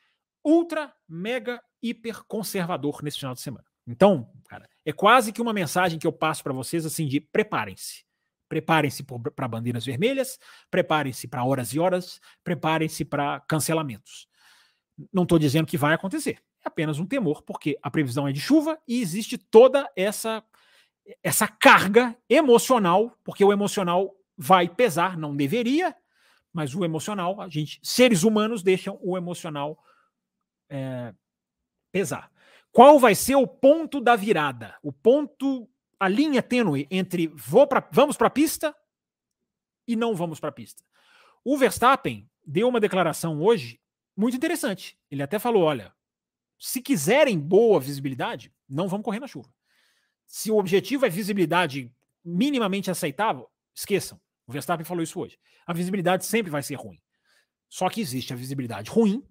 S2: ultra, mega, hiper conservador nesse final de semana. Então, cara, é quase que uma mensagem que eu passo para vocês assim de preparem-se. Preparem-se para bandeiras vermelhas, preparem-se para horas e horas, preparem-se para cancelamentos. Não estou dizendo que vai acontecer, é apenas um temor, porque a previsão é de chuva e existe toda essa essa carga emocional, porque o emocional vai pesar, não deveria, mas o emocional, a gente, seres humanos deixam o emocional é, pesar. Qual vai ser o ponto da virada? O ponto a linha tênue entre vou pra, vamos para a pista e não vamos para a pista. O Verstappen deu uma declaração hoje muito interessante. Ele até falou: olha, se quiserem boa visibilidade, não vamos correr na chuva. Se o objetivo é visibilidade minimamente aceitável, esqueçam. O Verstappen falou isso hoje. A visibilidade sempre vai ser ruim. Só que existe a visibilidade ruim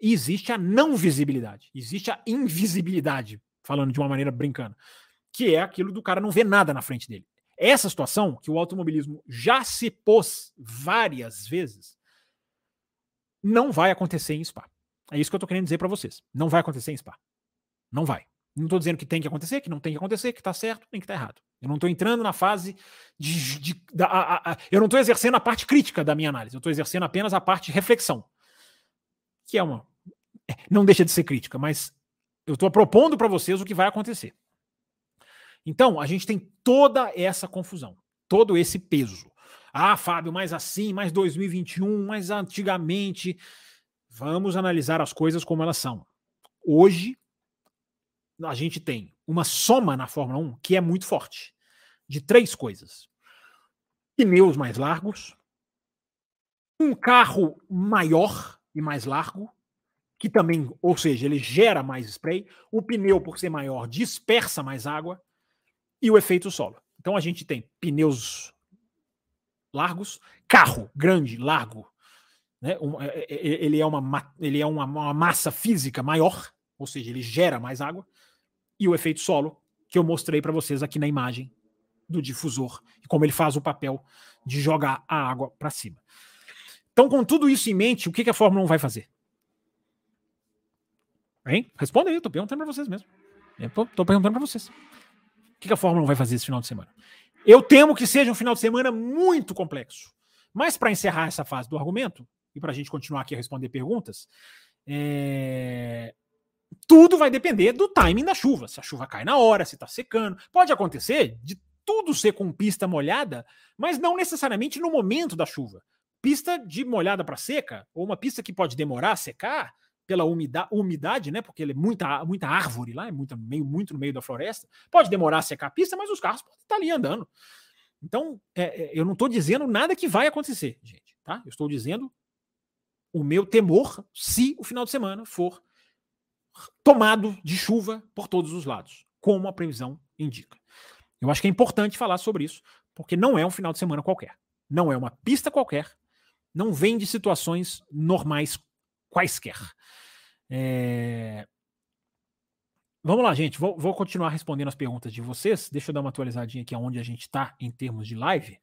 S2: e existe a não visibilidade. Existe a invisibilidade, falando de uma maneira brincando que é aquilo do cara não ver nada na frente dele. Essa situação que o automobilismo já se pôs várias vezes não vai acontecer em Spa. É isso que eu tô querendo dizer para vocês. Não vai acontecer em Spa. Não vai. Não estou dizendo que tem que acontecer, que não tem que acontecer, que está certo, nem que está errado. Eu não estou entrando na fase de. de da, a, a, eu não estou exercendo a parte crítica da minha análise, eu estou exercendo apenas a parte reflexão. Que é uma. É, não deixa de ser crítica, mas eu estou propondo para vocês o que vai acontecer. Então, a gente tem toda essa confusão, todo esse peso. Ah, Fábio, mais assim, mais 2021, mais antigamente. Vamos analisar as coisas como elas são. Hoje, a gente tem uma soma na Fórmula 1 que é muito forte, de três coisas: pneus mais largos, um carro maior e mais largo, que também, ou seja, ele gera mais spray, o pneu, por ser maior, dispersa mais água, e o efeito solo. Então a gente tem pneus largos, carro grande, largo, né? Um, é, é, é, ele é, uma, ele é uma, massa física maior, ou seja, ele gera mais água, e o efeito solo, que eu mostrei para vocês aqui na imagem do difusor, e como ele faz o papel de jogar a água para cima. Então, com tudo isso em mente, o que, que a Fórmula 1 vai fazer? Hein? Responda aí, eu tô perguntando para vocês mesmo. Eu tô, tô perguntando para vocês. O que a Fórmula 1 vai fazer esse final de semana? Eu temo que seja um final de semana muito complexo. Mas para encerrar essa fase do argumento, e para a gente continuar aqui a responder perguntas, é... tudo vai depender do timing da chuva. Se a chuva cai na hora, se está secando. Pode acontecer de tudo ser com pista molhada, mas não necessariamente no momento da chuva. Pista de molhada para seca, ou uma pista que pode demorar a secar, pela umidade, umidade, né? Porque ele é muita, muita árvore lá, é muito, meio, muito no meio da floresta. Pode demorar a secar a pista, mas os carros podem estar ali andando. Então, é, é, eu não estou dizendo nada que vai acontecer, gente. Tá? Eu estou dizendo o meu temor se o final de semana for tomado de chuva por todos os lados, como a previsão indica. Eu acho que é importante falar sobre isso, porque não é um final de semana qualquer. Não é uma pista qualquer. Não vem de situações normais quaisquer. É... Vamos lá, gente. Vou, vou, continuar respondendo as perguntas de vocês. Deixa eu dar uma atualizadinha aqui aonde a gente está em termos de live.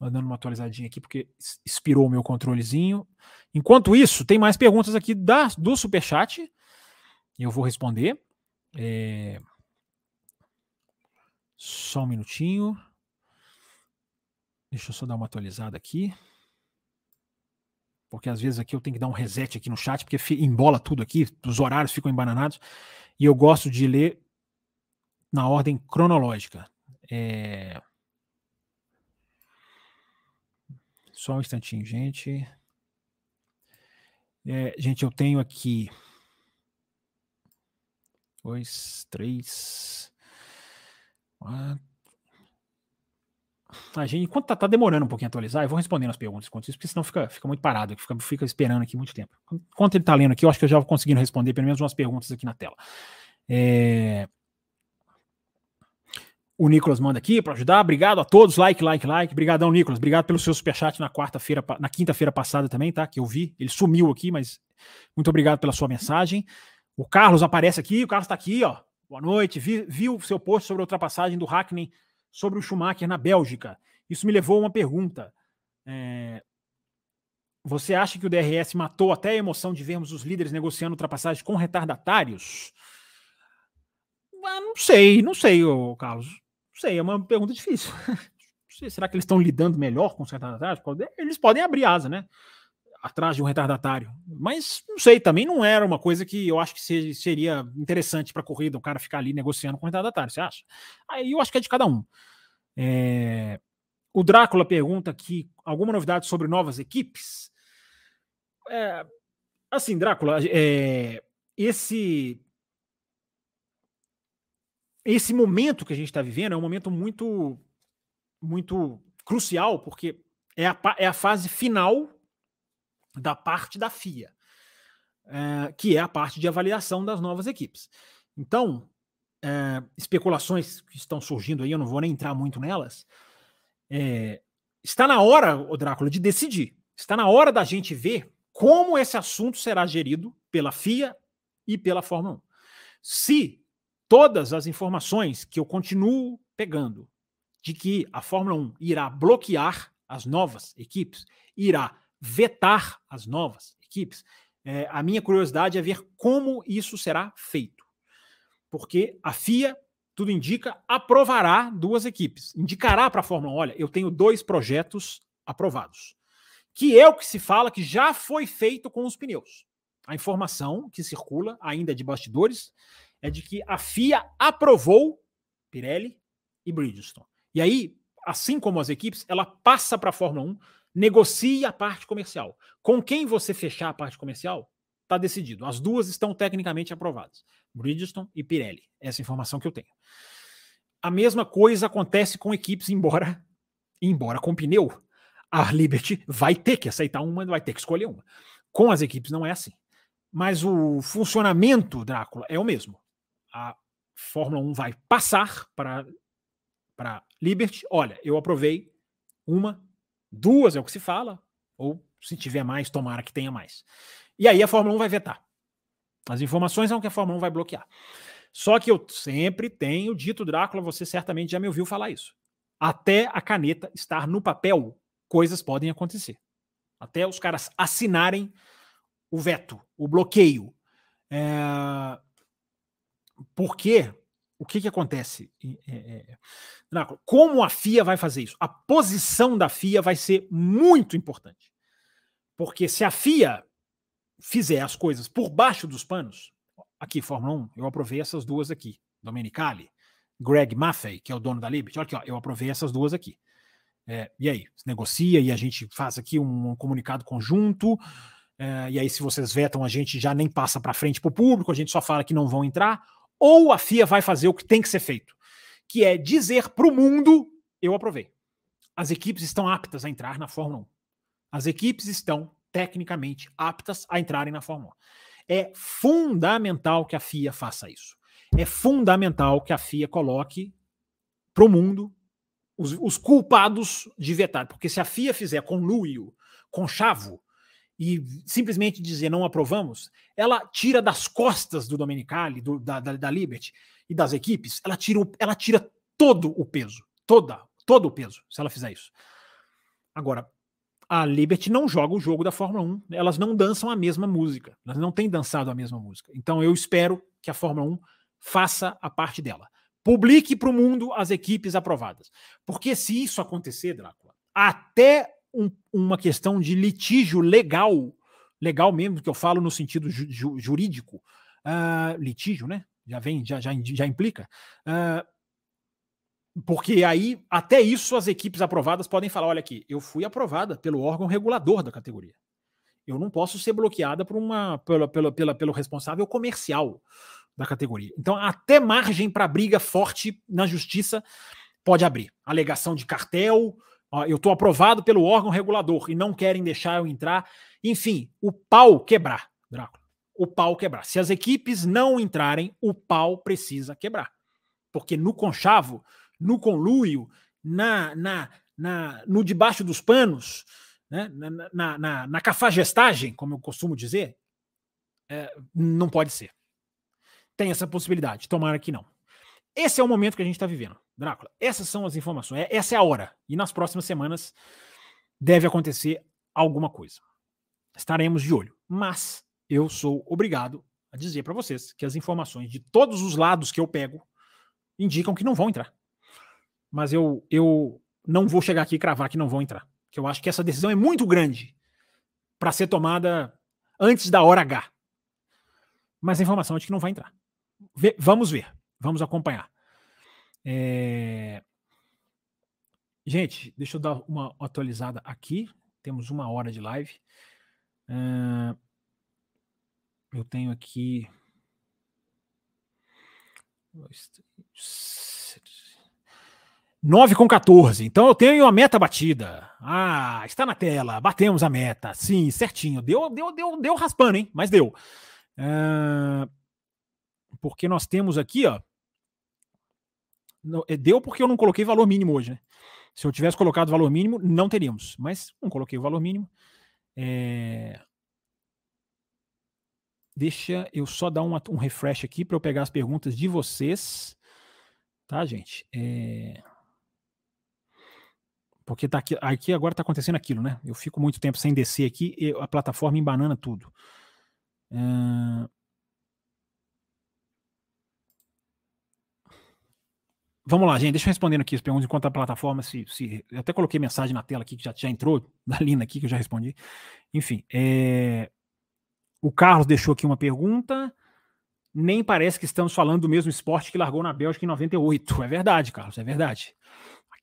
S2: dando uma atualizadinha aqui, porque expirou o meu controlezinho. Enquanto isso, tem mais perguntas aqui da, do Superchat. Eu vou responder. É... Só um minutinho. Deixa eu só dar uma atualizada aqui. Porque às vezes aqui eu tenho que dar um reset aqui no chat, porque embola tudo aqui, os horários ficam embananados. E eu gosto de ler na ordem cronológica. É... Só um instantinho, gente. É, gente, eu tenho aqui. Dois, três. Quatro. A gente, enquanto tá, tá, demorando um pouquinho a atualizar, eu vou respondendo as perguntas enquanto isso, porque senão fica, fica muito parado, fica, fica esperando aqui muito tempo. Enquanto ele tá lendo aqui, eu acho que eu já vou conseguindo responder pelo menos umas perguntas aqui na tela. É... O Nicolas manda aqui para ajudar. Obrigado a todos. Like, like, like. Obrigadão, Nicolas. Obrigado pelo seu superchat na quarta-feira, na quinta-feira passada também, tá? Que eu vi. Ele sumiu aqui, mas muito obrigado pela sua mensagem. O Carlos aparece aqui. O Carlos está aqui, ó. Boa noite. Vi, vi o seu post sobre a ultrapassagem do Hackney sobre o Schumacher na Bélgica. Isso me levou a uma pergunta. É... Você acha que o DRS matou até a emoção de vermos os líderes negociando ultrapassagem com retardatários? Ah, não sei, não sei, Carlos. Não sei, é uma pergunta difícil. será que eles estão lidando melhor com os retardatários? Eles podem abrir asa, né? Atrás de um retardatário. Mas não sei, também não era uma coisa que eu acho que seria interessante para a corrida, o cara ficar ali negociando com o retardatário, você acha? Aí eu acho que é de cada um. É... O Drácula pergunta aqui alguma novidade sobre novas equipes. É... Assim, Drácula, é... esse esse momento que a gente está vivendo é um momento muito, muito crucial, porque é a, é a fase final da parte da FIA, é, que é a parte de avaliação das novas equipes. Então, é, especulações que estão surgindo aí, eu não vou nem entrar muito nelas. É, está na hora, o Drácula, de decidir. Está na hora da gente ver como esse assunto será gerido pela FIA e pela Fórmula 1. Se todas as informações que eu continuo pegando de que a Fórmula 1 irá bloquear as novas equipes, irá vetar as novas equipes, é, a minha curiosidade é ver como isso será feito. Porque a FIA, tudo indica, aprovará duas equipes. Indicará para a Fórmula 1: olha, eu tenho dois projetos aprovados. Que é o que se fala que já foi feito com os pneus. A informação que circula, ainda de bastidores, é de que a FIA aprovou Pirelli e Bridgestone. E aí, assim como as equipes, ela passa para a Fórmula 1, negocia a parte comercial. Com quem você fechar a parte comercial, está decidido. As duas estão tecnicamente aprovadas. Bridgestone e Pirelli. Essa é informação que eu tenho. A mesma coisa acontece com equipes, embora embora com pneu, a Liberty vai ter que aceitar uma, vai ter que escolher uma. Com as equipes não é assim. Mas o funcionamento, Drácula, é o mesmo a Fórmula 1 vai passar para para Liberty. Olha, eu aprovei uma, duas é o que se fala, ou se tiver mais, tomara que tenha mais. E aí a Fórmula 1 vai vetar. As informações são que a Fórmula 1 vai bloquear. Só que eu sempre tenho dito, Drácula, você certamente já me ouviu falar isso. Até a caneta estar no papel, coisas podem acontecer. Até os caras assinarem o veto, o bloqueio. É, porque o que, que acontece? É, é, como a FIA vai fazer isso? A posição da FIA vai ser muito importante. Porque se a FIA fizer as coisas por baixo dos panos, aqui, Fórmula 1, eu aprovei essas duas aqui. Domenicali, Greg Maffei, que é o dono da Liberty, olha aqui, ó, eu aprovei essas duas aqui. É, e aí, negocia e a gente faz aqui um, um comunicado conjunto. É, e aí, se vocês vetam, a gente já nem passa para frente para o público, a gente só fala que não vão entrar ou a FIA vai fazer o que tem que ser feito, que é dizer para o mundo: eu aprovei. As equipes estão aptas a entrar na Fórmula 1. As equipes estão tecnicamente aptas a entrarem na Fórmula 1. É fundamental que a FIA faça isso. É fundamental que a FIA coloque para o mundo os, os, culpados de vetar. Porque se a FIA fizer conluio, com chavo, e simplesmente dizer não aprovamos, ela tira das costas do Domenicali, do, da, da, da, Liberty e das equipes, ela tira, ela tira todo o peso, toda, todo o peso, se ela fizer isso. Agora, a Liberty não joga o jogo da Fórmula 1, elas não dançam a mesma música, elas não têm dançado a mesma música. Então eu espero que a Fórmula 1 faça a parte dela. Publique para o mundo as equipes aprovadas. Porque se isso acontecer, Drácula, até um, uma questão de litígio legal, legal mesmo, que eu falo no sentido ju, ju, jurídico, uh, litígio, né? Já vem, já, já, já implica. Uh, porque aí, até isso, as equipes aprovadas podem falar: olha aqui, eu fui aprovada pelo órgão regulador da categoria. Eu não posso ser bloqueada por uma, pela, pela, pela, pelo responsável comercial da categoria. Então, até margem para briga forte na justiça pode abrir. Alegação de cartel, eu estou aprovado pelo órgão regulador e não querem deixar eu entrar. Enfim, o pau quebrar, Drácula. O pau quebrar. Se as equipes não entrarem, o pau precisa quebrar. Porque no conchavo no conluio, na, na, na, no debaixo dos panos, né? na, na, na, na como eu costumo dizer, é, não pode ser. Tem essa possibilidade, tomara que não. Esse é o momento que a gente está vivendo, Drácula. Essas são as informações, é, essa é a hora. E nas próximas semanas deve acontecer alguma coisa. Estaremos de olho. Mas eu sou obrigado a dizer para vocês que as informações de todos os lados que eu pego indicam que não vão entrar mas eu, eu não vou chegar aqui e cravar que não vão entrar. Que eu acho que essa decisão é muito grande para ser tomada antes da hora H. Mas a informação é de que não vai entrar. Vamos ver, vamos acompanhar. É... Gente, deixa eu dar uma atualizada aqui. Temos uma hora de live. Eu tenho aqui. 9 com 14. Então eu tenho a meta batida. Ah, está na tela. Batemos a meta. Sim, certinho. Deu, deu, deu, deu raspando, hein? Mas deu. Uh, porque nós temos aqui, ó. É, deu porque eu não coloquei valor mínimo hoje, né? Se eu tivesse colocado valor mínimo, não teríamos. Mas não coloquei o valor mínimo. É... Deixa eu só dar um, refresh aqui para eu pegar as perguntas de vocês. Tá, gente? É... Porque tá aqui, aqui agora está acontecendo aquilo, né? Eu fico muito tempo sem descer aqui e a plataforma embanana tudo. Uh... Vamos lá, gente. Deixa eu respondendo aqui as perguntas enquanto a plataforma se, se. Eu até coloquei mensagem na tela aqui que já, já entrou, da Lina aqui, que eu já respondi. Enfim, é... o Carlos deixou aqui uma pergunta. Nem parece que estamos falando do mesmo esporte que largou na Bélgica em 98. É verdade, Carlos, é verdade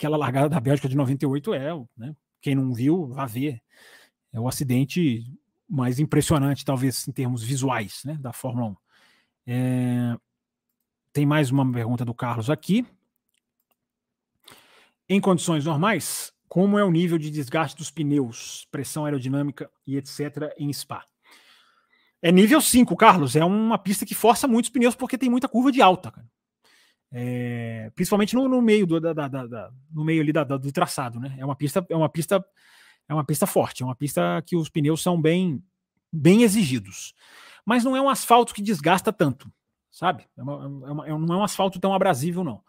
S2: aquela largada da Bélgica de 98 é, né, quem não viu, vá ver. É o acidente mais impressionante, talvez, em termos visuais, né, da Fórmula 1. É, tem mais uma pergunta do Carlos aqui. Em condições normais, como é o nível de desgaste dos pneus, pressão aerodinâmica e etc. em Spa? É nível 5, Carlos. É uma pista que força muitos pneus porque tem muita curva de alta. Cara. É, principalmente no, no, meio do, da, da, da, no meio ali do traçado, né? É uma pista, é uma pista, é uma pista forte, é uma pista que os pneus são bem, bem exigidos. Mas não é um asfalto que desgasta tanto, sabe? É uma, é uma, é não é um asfalto tão abrasível, não.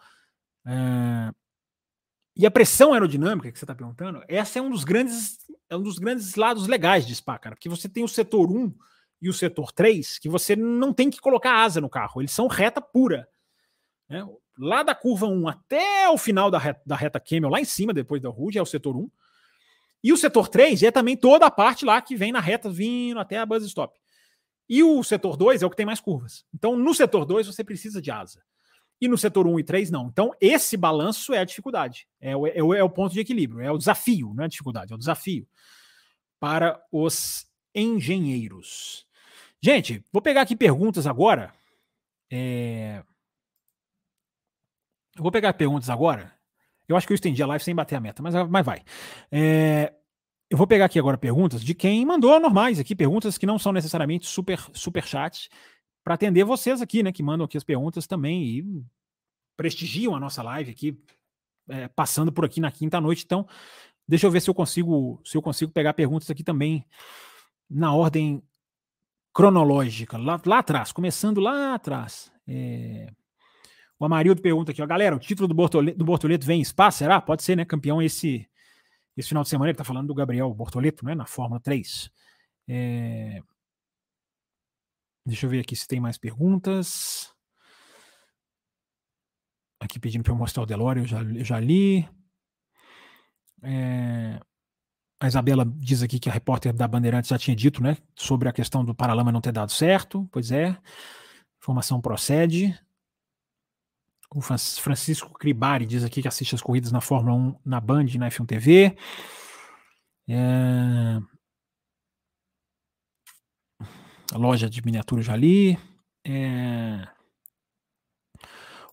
S2: E a pressão aerodinâmica que você está perguntando, essa é um dos grandes, é um dos grandes lados legais de Spa, cara, porque você tem o setor 1 e o setor 3, que você não tem que colocar asa no carro, eles são reta pura. Né? Lá da curva 1 até o final da reta, da reta Camel, lá em cima, depois da Rude, é o setor 1. E o setor 3 é também toda a parte lá que vem na reta vindo até a buzz stop. E o setor 2 é o que tem mais curvas. Então, no setor 2, você precisa de asa. E no setor 1 e 3, não. Então, esse balanço é a dificuldade. É o, é o, é o ponto de equilíbrio. É o desafio, não é a dificuldade, é o desafio para os engenheiros. Gente, vou pegar aqui perguntas agora. É... Eu vou pegar perguntas agora. Eu acho que eu estendi a live sem bater a meta, mas, mas vai. É, eu vou pegar aqui agora perguntas de quem mandou normais aqui, perguntas que não são necessariamente super, super chats, para atender vocês aqui, né, que mandam aqui as perguntas também e prestigiam a nossa live aqui, é, passando por aqui na quinta noite. Então, deixa eu ver se eu consigo, se eu consigo pegar perguntas aqui também na ordem cronológica, lá, lá atrás, começando lá atrás. É, o Amarildo pergunta aqui, ó, galera, o título do Bortoleto, do Bortoleto vem em espaço, será? Pode ser, né? Campeão esse esse final de semana ele está falando do Gabriel Bortoleto, né, na Fórmula 3. É... Deixa eu ver aqui se tem mais perguntas. Aqui pedindo para eu mostrar o Delore, eu já, eu já li. É... A Isabela diz aqui que a repórter da Bandeirantes já tinha dito, né, sobre a questão do Paralama não ter dado certo. Pois é, informação procede. O Francisco Cribari diz aqui que assiste as corridas na Fórmula 1 na Band e na F1 TV. É... A loja de miniatura já li. É...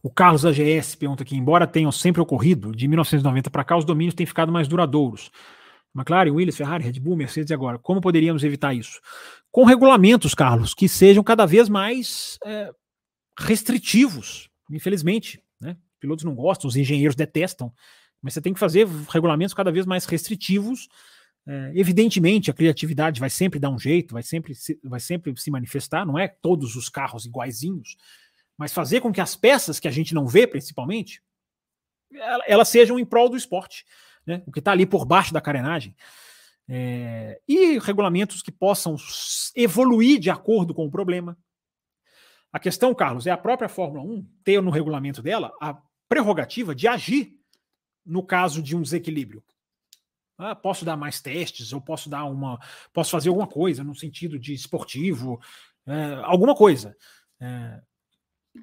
S2: O Carlos AGS pergunta aqui: embora tenham sempre ocorrido, de 1990 para cá, os domínios têm ficado mais duradouros. McLaren, Williams, Ferrari, Red Bull, Mercedes e agora. Como poderíamos evitar isso? Com regulamentos, Carlos, que sejam cada vez mais é, restritivos, infelizmente. Né? Os pilotos não gostam, os engenheiros detestam, mas você tem que fazer regulamentos cada vez mais restritivos. É, evidentemente, a criatividade vai sempre dar um jeito, vai sempre, se, vai sempre se manifestar, não é todos os carros iguaizinhos, mas fazer com que as peças que a gente não vê, principalmente, elas sejam em prol do esporte né? o que está ali por baixo da carenagem, é, e regulamentos que possam evoluir de acordo com o problema. A questão, Carlos, é a própria Fórmula 1 ter no regulamento dela a prerrogativa de agir no caso de um desequilíbrio. Ah, posso dar mais testes, ou posso dar uma. Posso fazer alguma coisa no sentido de esportivo, é, alguma coisa. É,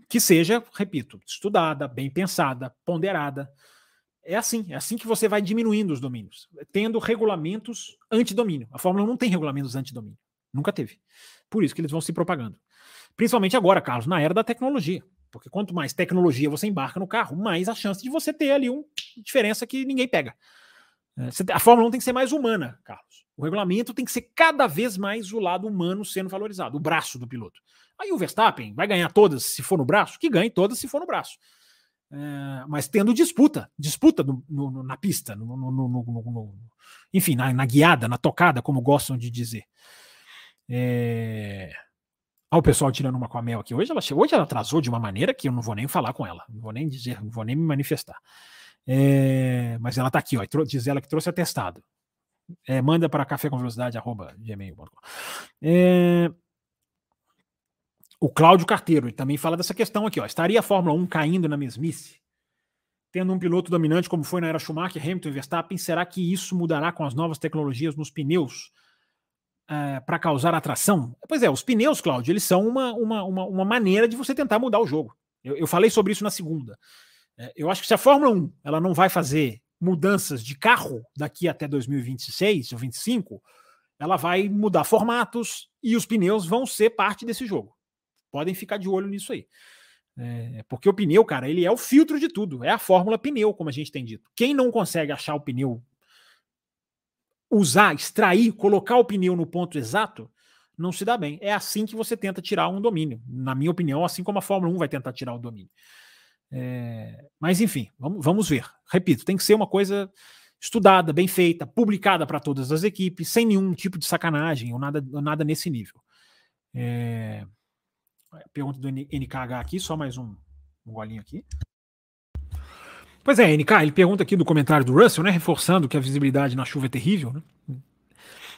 S2: que seja, repito, estudada, bem pensada, ponderada. É assim, é assim que você vai diminuindo os domínios, tendo regulamentos antidomínio. A Fórmula 1 não tem regulamentos antidomínio, nunca teve. Por isso que eles vão se propagando. Principalmente agora, Carlos, na era da tecnologia. Porque quanto mais tecnologia você embarca no carro, mais a chance de você ter ali uma diferença que ninguém pega. É, a Fórmula 1 tem que ser mais humana, Carlos. O regulamento tem que ser cada vez mais o lado humano sendo valorizado, o braço do piloto. Aí o Verstappen vai ganhar todas se for no braço? Que ganhe todas se for no braço. É, mas tendo disputa, disputa no, no, na pista, no, enfim, na, na, guiada, na tocada, como gostam de dizer. É... Olha o pessoal tirando uma com a Mel aqui. Hoje ela hoje ela atrasou de uma maneira que eu não vou nem falar com ela, não vou nem dizer, não vou nem me manifestar. É... Mas ela está aqui, ó, diz ela que trouxe atestado. É, manda para café com velocidade, arroba gmail.com. É, o Cláudio Carteiro também fala dessa questão aqui. Ó. Estaria a Fórmula 1 caindo na mesmice? Tendo um piloto dominante como foi na era Schumacher, Hamilton e Verstappen, será que isso mudará com as novas tecnologias nos pneus uh, para causar atração? Pois é, os pneus, Cláudio, eles são uma, uma, uma, uma, maneira de você tentar mudar o jogo. Eu, eu falei sobre isso na segunda. É, eu acho que se a Fórmula 1 ela não vai fazer mudanças de carro daqui até 2026 ou 2025, ela vai mudar formatos e os pneus vão ser parte desse jogo. Podem ficar de olho nisso aí. É, porque o pneu, cara, ele é o filtro de tudo. É a fórmula pneu, como a gente tem dito. Quem não consegue achar o pneu, usar, extrair, colocar o pneu no ponto exato, não se dá bem. É assim que você tenta tirar um domínio. Na minha opinião, assim como a Fórmula 1 vai tentar tirar o domínio. É, mas enfim, vamos, vamos ver. Repito, tem que ser uma coisa estudada, bem feita, publicada para todas as equipes, sem nenhum tipo de sacanagem ou nada, nada nesse nível. É, Pergunta do NKH aqui, só mais um, um golinho aqui. Pois é, NK, ele pergunta aqui do comentário do Russell, né? Reforçando que a visibilidade na chuva é terrível, né?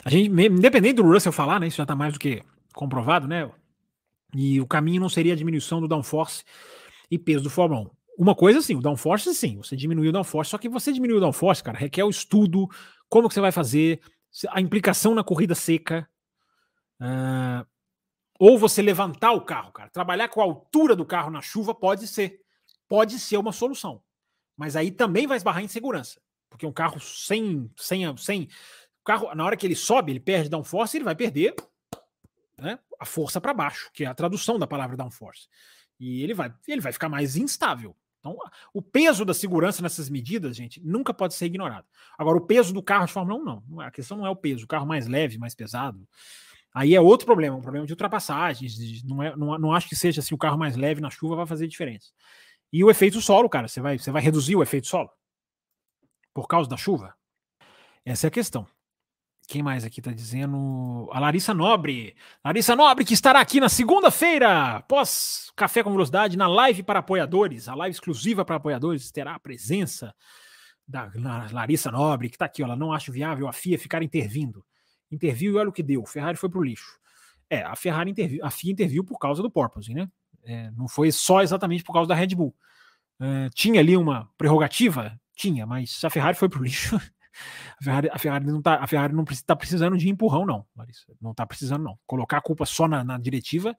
S2: A gente, independente do Russell falar, né? Isso já está mais do que comprovado, né? E o caminho não seria a diminuição do downforce e peso do Fórmula 1. Uma coisa sim, o downforce sim, você diminuiu o downforce, só que você diminuiu o downforce, cara, requer o estudo, como que você vai fazer, a implicação na corrida seca. Uh, ou você levantar o carro, cara. Trabalhar com a altura do carro na chuva pode ser. Pode ser uma solução. Mas aí também vai esbarrar em segurança. Porque um carro sem. sem, sem carro, na hora que ele sobe, ele perde downforce, ele vai perder né, a força para baixo, que é a tradução da palavra downforce. E ele vai, ele vai ficar mais instável. Então, o peso da segurança nessas medidas, gente, nunca pode ser ignorado. Agora, o peso do carro de Fórmula 1, não. A questão não é o peso. O carro mais leve, mais pesado, Aí é outro problema, um problema de ultrapassagens. Não, é, não, não acho que seja assim o carro mais leve na chuva vai fazer diferença. E o efeito solo, cara, você vai, você vai reduzir o efeito solo por causa da chuva? Essa é a questão. Quem mais aqui está dizendo? A Larissa Nobre. Larissa Nobre, que estará aqui na segunda-feira, pós Café com Velocidade, na live para apoiadores, a live exclusiva para apoiadores, terá a presença da Larissa Nobre, que está aqui, ó, ela não acha viável a FIA ficar intervindo. Interviu e olha o que deu. Ferrari foi para o lixo. É, a Ferrari interviu, a FIA interviu por causa do porpoise, né? É, não foi só exatamente por causa da Red Bull. É, tinha ali uma prerrogativa? Tinha, mas a Ferrari foi para o lixo. A Ferrari, a Ferrari não está está precisando de empurrão, não, Larissa. Não está precisando, não. Colocar a culpa só na, na diretiva,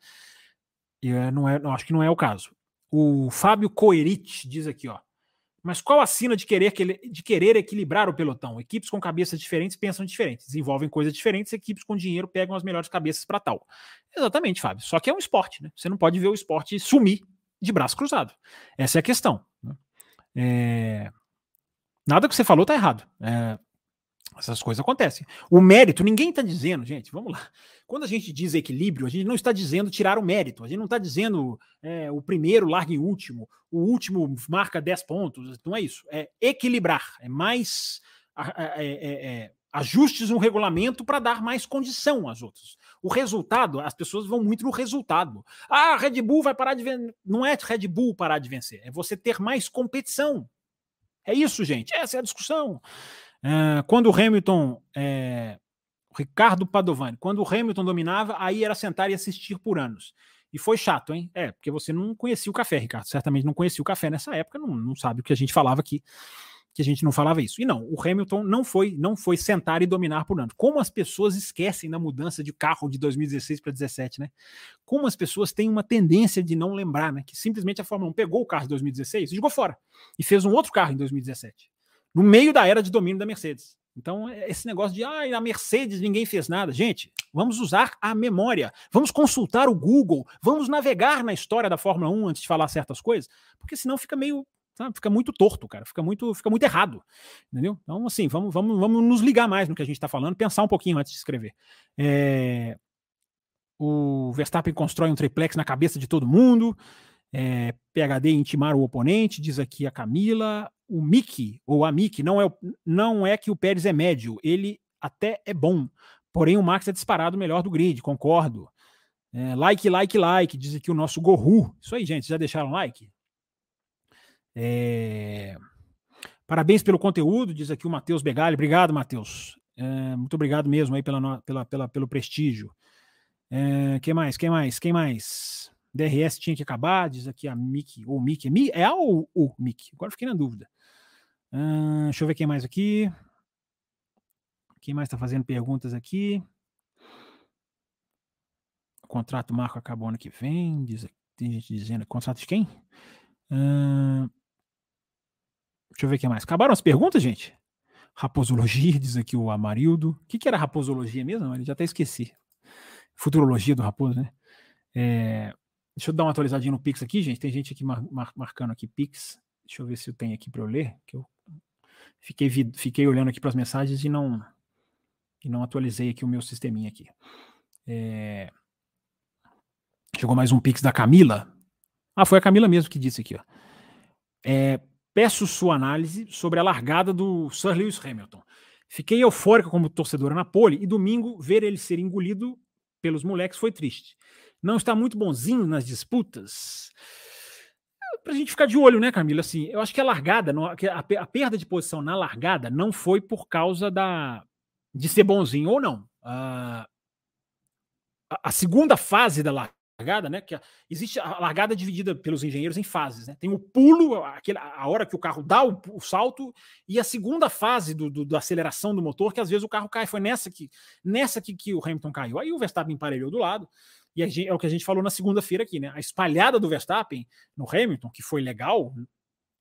S2: é, não é, não, acho que não é o caso. O Fábio Coerit diz aqui, ó. Mas qual a sina de querer, de querer equilibrar o pelotão? Equipes com cabeças diferentes pensam diferentes, desenvolvem coisas diferentes, equipes com dinheiro pegam as melhores cabeças para tal. Exatamente, Fábio. Só que é um esporte, né? Você não pode ver o esporte sumir de braço cruzado. Essa é a questão. Né? É... Nada que você falou tá errado. É... Essas coisas acontecem. O mérito, ninguém está dizendo, gente, vamos lá. Quando a gente diz equilíbrio, a gente não está dizendo tirar o mérito, a gente não está dizendo é, o primeiro larga em último, o último marca 10 pontos, não é isso. É equilibrar, é mais é, é, é, ajustes no regulamento para dar mais condição às outras. O resultado, as pessoas vão muito no resultado. Ah, Red Bull vai parar de vencer. Não é Red Bull parar de vencer, é você ter mais competição. É isso, gente. Essa é a discussão. Uh, quando o Hamilton, é, Ricardo Padovani, quando o Hamilton dominava, aí era sentar e assistir por anos. E foi chato, hein? É, porque você não conhecia o café, Ricardo. Certamente não conhecia o café nessa época, não, não sabe o que a gente falava aqui, que a gente não falava isso. E não, o Hamilton não foi, não foi sentar e dominar por anos. Como as pessoas esquecem da mudança de carro de 2016 para 2017, né? Como as pessoas têm uma tendência de não lembrar, né? Que simplesmente a Fórmula 1 pegou o carro de 2016 e jogou fora. E fez um outro carro em 2017 no meio da era de domínio da Mercedes. Então, é esse negócio de ah, na Mercedes ninguém fez nada. Gente, vamos usar a memória, vamos consultar o Google, vamos navegar na história da Fórmula 1 antes de falar certas coisas, porque senão fica meio. Sabe, fica muito torto, cara. Fica muito, fica muito errado. Entendeu? Então, assim, vamos, vamos, vamos nos ligar mais no que a gente está falando, pensar um pouquinho antes de escrever. É, o Verstappen constrói um triplex na cabeça de todo mundo. É, PHD intimar o oponente, diz aqui a Camila o Mickey, ou a Mickey, não é, não é que o Pérez é médio, ele até é bom. Porém, o Max é disparado melhor do grid, concordo. É, like, like, like, diz aqui o nosso Gorru. Isso aí, gente, já deixaram like? É... Parabéns pelo conteúdo, diz aqui o Matheus Begali. Obrigado, Matheus. É, muito obrigado mesmo aí pela, pela, pela, pelo prestígio. É, quem mais? Quem mais? Quem mais? DRS tinha que acabar, diz aqui a Mickey, ou Mickey. É a ou o Mickey? Agora fiquei na dúvida. Uh, deixa eu ver quem mais aqui. Quem mais está fazendo perguntas aqui? O contrato Marco acabou ano que vem. Diz, tem gente dizendo. Contrato de quem? Uh, deixa eu ver quem mais. Acabaram as perguntas, gente? Raposologia, diz aqui o Amarildo. O que, que era raposologia mesmo? Ele já até esqueci. Futurologia do raposo, né? É, deixa eu dar uma atualizadinha no Pix aqui, gente. Tem gente aqui mar, mar, marcando aqui Pix. Deixa eu ver se eu tenho aqui para eu ler, que eu Fiquei, fiquei olhando aqui para as mensagens e não, e não atualizei aqui o meu sisteminha aqui. É... Chegou mais um pix da Camila. Ah, foi a Camila mesmo que disse aqui. Ó. É, peço sua análise sobre a largada do Sir Lewis Hamilton. Fiquei eufórica como torcedora na pole e domingo ver ele ser engolido pelos moleques foi triste. Não está muito bonzinho nas disputas para a gente ficar de olho, né, Camila? Assim, eu acho que a largada, a, perda de posição na largada não foi por causa da de ser bonzinho ou não. a, a segunda fase da largada, né? Que existe a largada dividida pelos engenheiros em fases, né? Tem o pulo, aquele, a hora que o carro dá o, o salto, e a segunda fase do, do, da aceleração do motor, que às vezes o carro cai. Foi nessa que, nessa que, que o Hamilton caiu. Aí o Verstappen emparelhou do lado. E gente, é o que a gente falou na segunda-feira aqui, né? A espalhada do Verstappen no Hamilton, que foi legal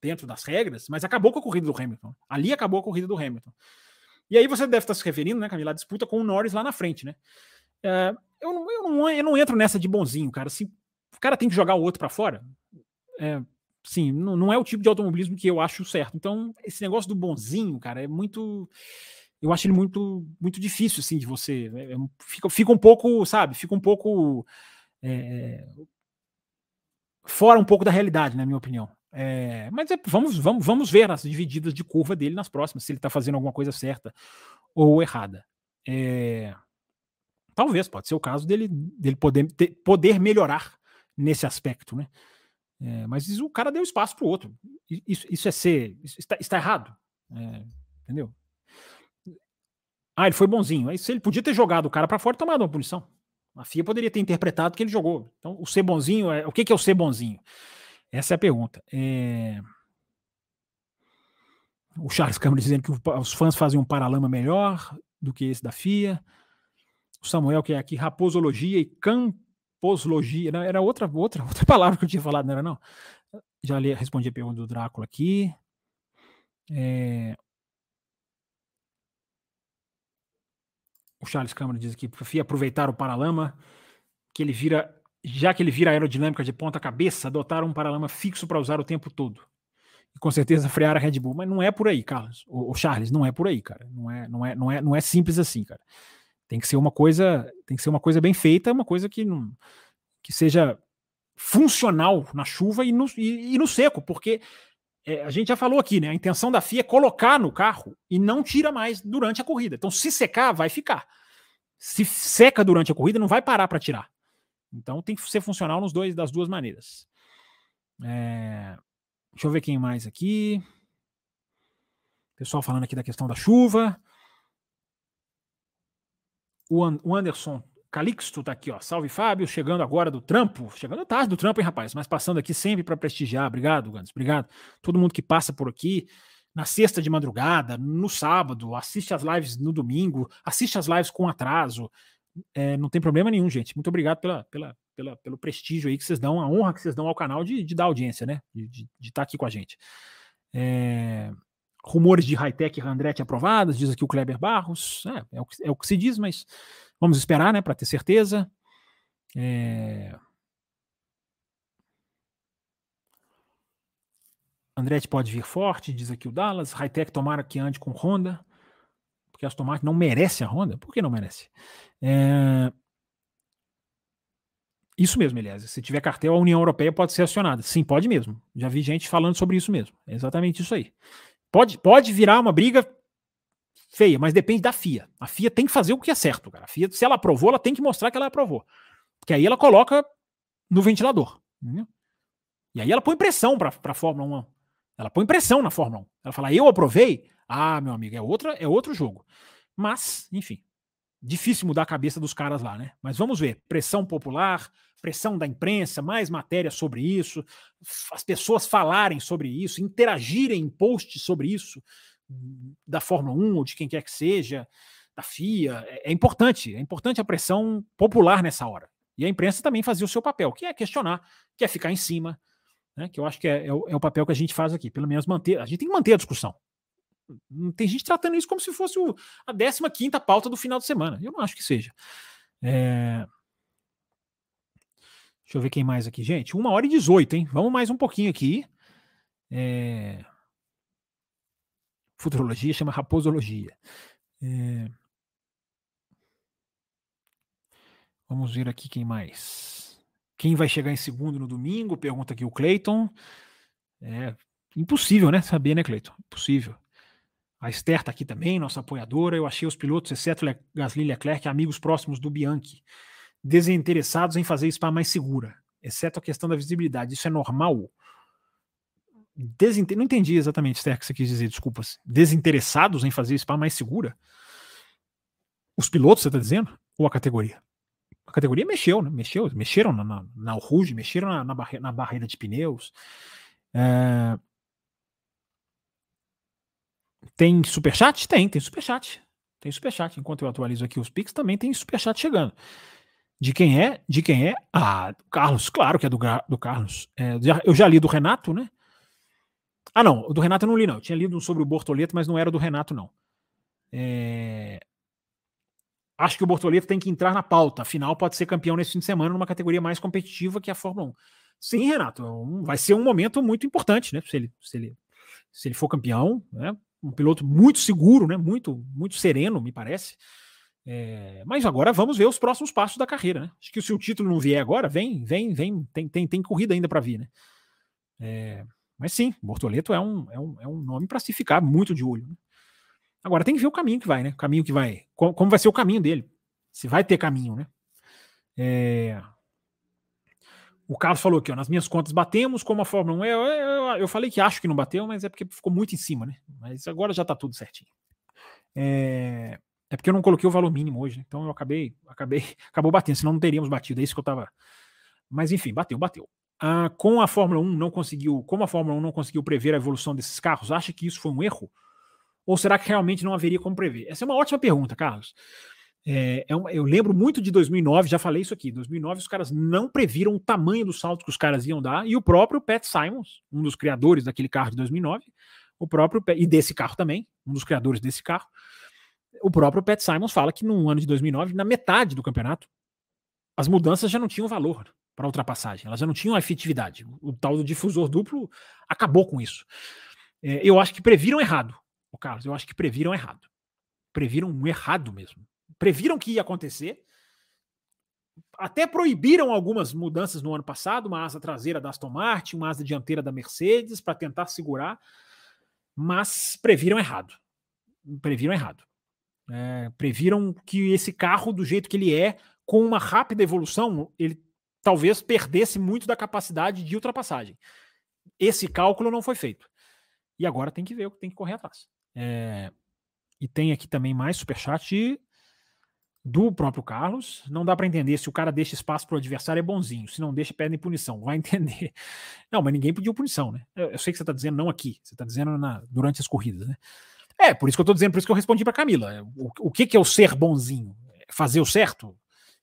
S2: dentro das regras, mas acabou com a corrida do Hamilton. Ali acabou a corrida do Hamilton. E aí você deve estar se referindo, né, Camila, a disputa com o Norris lá na frente, né? É, eu, não, eu, não, eu não entro nessa de bonzinho, cara. Se o cara tem que jogar o outro para fora, é, sim, não, não é o tipo de automobilismo que eu acho certo. Então, esse negócio do bonzinho, cara, é muito eu acho ele muito muito difícil assim de você é, é fica, fica um pouco sabe fica um pouco é, fora um pouco da realidade na minha opinião é, mas é, vamos vamos vamos ver as divididas de curva dele nas próximas se ele está fazendo alguma coisa certa ou errada é, talvez pode ser o caso dele dele poder ter, poder melhorar nesse aspecto né é, mas o cara deu espaço para o outro isso, isso é ser isso está, está errado É, entendeu? Ah, ele foi bonzinho. Aí se ele podia ter jogado o cara para fora, tomado uma punição. A FIA poderia ter interpretado que ele jogou. Então, o ser bonzinho, é, o que, que é o ser bonzinho? Essa é a pergunta. É... O Charles Câmara dizendo que os fãs fazem um paralama melhor do que esse da FIA. O Samuel, que é aqui, raposologia e camposologia. Não, era outra, outra, outra palavra que eu tinha falado, não era não? Já li, respondi a pergunta do Drácula aqui. É... O Charles Câmara diz aqui, FIA aproveitar o paralama, que ele vira, já que ele vira aerodinâmica de ponta cabeça, adotar um paralama fixo para usar o tempo todo e com certeza frear a Red Bull. Mas não é por aí, Carlos. O, Charles, não é por aí, cara. Não é, não é, não é, não é simples assim, cara. Tem que ser uma coisa, tem que ser uma coisa bem feita, uma coisa que não, que seja funcional na chuva e no, e, e no seco, porque é, a gente já falou aqui, né? A intenção da FIA é colocar no carro e não tira mais durante a corrida. Então, se secar, vai ficar. Se seca durante a corrida, não vai parar para tirar. Então, tem que ser funcional nos dois, das duas maneiras. É, Deixa eu ver quem mais aqui. Pessoal falando aqui da questão da chuva. O, Anderson Calixto tá aqui, ó. Salve, Fábio. Chegando agora do trampo. Chegando tarde do trampo, hein, rapaz? Mas passando aqui sempre para prestigiar. Obrigado, Gans. Obrigado. Todo mundo que passa por aqui. Na sexta de madrugada, no sábado, assiste as lives no domingo, assiste as lives com atraso. É, não tem problema nenhum, gente. Muito obrigado pela, pela, pela, pelo prestígio aí que vocês dão, a honra que vocês dão ao canal de, de dar audiência, né? De estar tá aqui com a gente. É, rumores de high-tech Randretti aprovadas, diz aqui o Kleber Barros. É, é, o, é o que se diz, mas vamos esperar, né? Para ter certeza. É... Andretti pode vir forte, diz aqui o Dallas. High-tech tomara que ande com Honda, porque a Aston Martin não merece a Honda. Por que não merece? É... Isso mesmo, aliás. Se tiver cartel, a União Europeia pode ser acionada. Sim, pode mesmo. Já vi gente falando sobre isso mesmo. É exatamente isso aí. Pode, pode virar uma briga feia, mas depende da FIA. A FIA tem que fazer o que é certo, cara. A FIA, se ela aprovou, ela tem que mostrar que ela aprovou. Porque aí ela coloca no ventilador. E aí ela põe pressão para a Fórmula 1. Ela põe pressão na Fórmula 1. Ela fala, eu aprovei? Ah, meu amigo, é, outra, é outro jogo. Mas, enfim, difícil mudar a cabeça dos caras lá, né? Mas vamos ver. Pressão popular, pressão da imprensa, mais matéria sobre isso, as pessoas falarem sobre isso, interagirem em posts sobre isso, da Fórmula 1 ou de quem quer que seja, da FIA. É, é importante, é importante a pressão popular nessa hora. E a imprensa também fazia o seu papel, que é questionar, que é ficar em cima, né? Que eu acho que é, é, o, é o papel que a gente faz aqui, pelo menos manter. A gente tem que manter a discussão. Tem gente tratando isso como se fosse o, a 15 pauta do final de semana. Eu não acho que seja. É... Deixa eu ver quem mais aqui, gente. Uma hora e 18, hein? Vamos mais um pouquinho aqui. É... Futurologia chama raposologia. É... Vamos ver aqui quem mais. Quem vai chegar em segundo no domingo? Pergunta aqui o Cleiton. É impossível, né? Saber, né, Cleiton? Impossível. A Esther está aqui também, nossa apoiadora. Eu achei os pilotos, exceto Gasly e Leclerc, amigos próximos do Bianchi, desinteressados em fazer Spa mais segura, exceto a questão da visibilidade. Isso é normal? Desinter... Não entendi exatamente, Esther, o que você quis dizer, desculpas. Desinteressados em fazer Spa mais segura? Os pilotos, você está dizendo? Ou a categoria? A categoria mexeu, né? Mexeu, mexeram na, na, na mexeram na, na, barre, na barreira de pneus. É, tem superchat? Tem, tem superchat. Tem superchat. Enquanto eu atualizo aqui os Pix, também tem superchat chegando. De quem é? De quem é? Ah, do Carlos, claro que é do, do Carlos. É, eu já li do Renato, né? Ah, não, do Renato eu não li, não. Eu tinha lido sobre o Bortoleto, mas não era do Renato, não. É... Acho que o Bortoleto tem que entrar na pauta. Afinal, pode ser campeão nesse fim de semana numa categoria mais competitiva que a Fórmula 1. Sim, Renato, é vai ser um momento muito importante, né? Se ele, se ele, se ele for campeão, né? um piloto muito seguro, né? Muito, muito sereno, me parece. É, mas agora vamos ver os próximos passos da carreira, né? Acho que se o título não vier agora, vem, vem, vem, tem, tem, tem corrida ainda para vir, né? É, mas sim, Bortoleto é um, é um, é um nome para se ficar muito de olho. Né? Agora tem que ver o caminho que vai, né? O caminho que vai. Como, como vai ser o caminho dele? Se vai ter caminho, né? É, O Carlos falou aqui, ó, nas minhas contas batemos como a Fórmula 1. Eu, eu, eu, falei que acho que não bateu, mas é porque ficou muito em cima, né? Mas agora já tá tudo certinho. É, é porque eu não coloquei o valor mínimo hoje, então eu acabei, acabei, acabou batendo, senão não teríamos batido. É isso que eu tava. Mas enfim, bateu, bateu. Ah, com a Fórmula 1 não conseguiu, como a Fórmula 1 não conseguiu prever a evolução desses carros, acha que isso foi um erro? Ou será que realmente não haveria como prever? Essa é uma ótima pergunta, Carlos. É, é uma, eu lembro muito de 2009, já falei isso aqui. 2009 os caras não previram o tamanho do salto que os caras iam dar e o próprio Pat Simons, um dos criadores daquele carro de 2009, o próprio e desse carro também, um dos criadores desse carro, o próprio Pat Simons fala que no ano de 2009, na metade do campeonato, as mudanças já não tinham valor para ultrapassagem, elas já não tinham efetividade. O tal do difusor duplo acabou com isso. É, eu acho que previram errado, o Carlos, eu acho que previram errado. Previram errado mesmo previram que ia acontecer. Até proibiram algumas mudanças no ano passado, uma asa traseira da Aston Martin, uma asa dianteira da Mercedes, para tentar segurar, mas previram errado. Previram errado. É, previram que esse carro, do jeito que ele é, com uma rápida evolução, ele talvez perdesse muito da capacidade de ultrapassagem. Esse cálculo não foi feito. E agora tem que ver, tem que correr atrás. É, e tem aqui também mais superchat do próprio Carlos. Não dá para entender se o cara deixa espaço para o adversário é bonzinho. Se não deixa, pedem punição. Vai entender. Não, mas ninguém pediu punição, né? Eu, eu sei que você está dizendo não aqui. Você está dizendo na, durante as corridas, né? É, por isso que eu estou dizendo, por isso que eu respondi para Camila. O, o que, que é o ser bonzinho? Fazer o certo?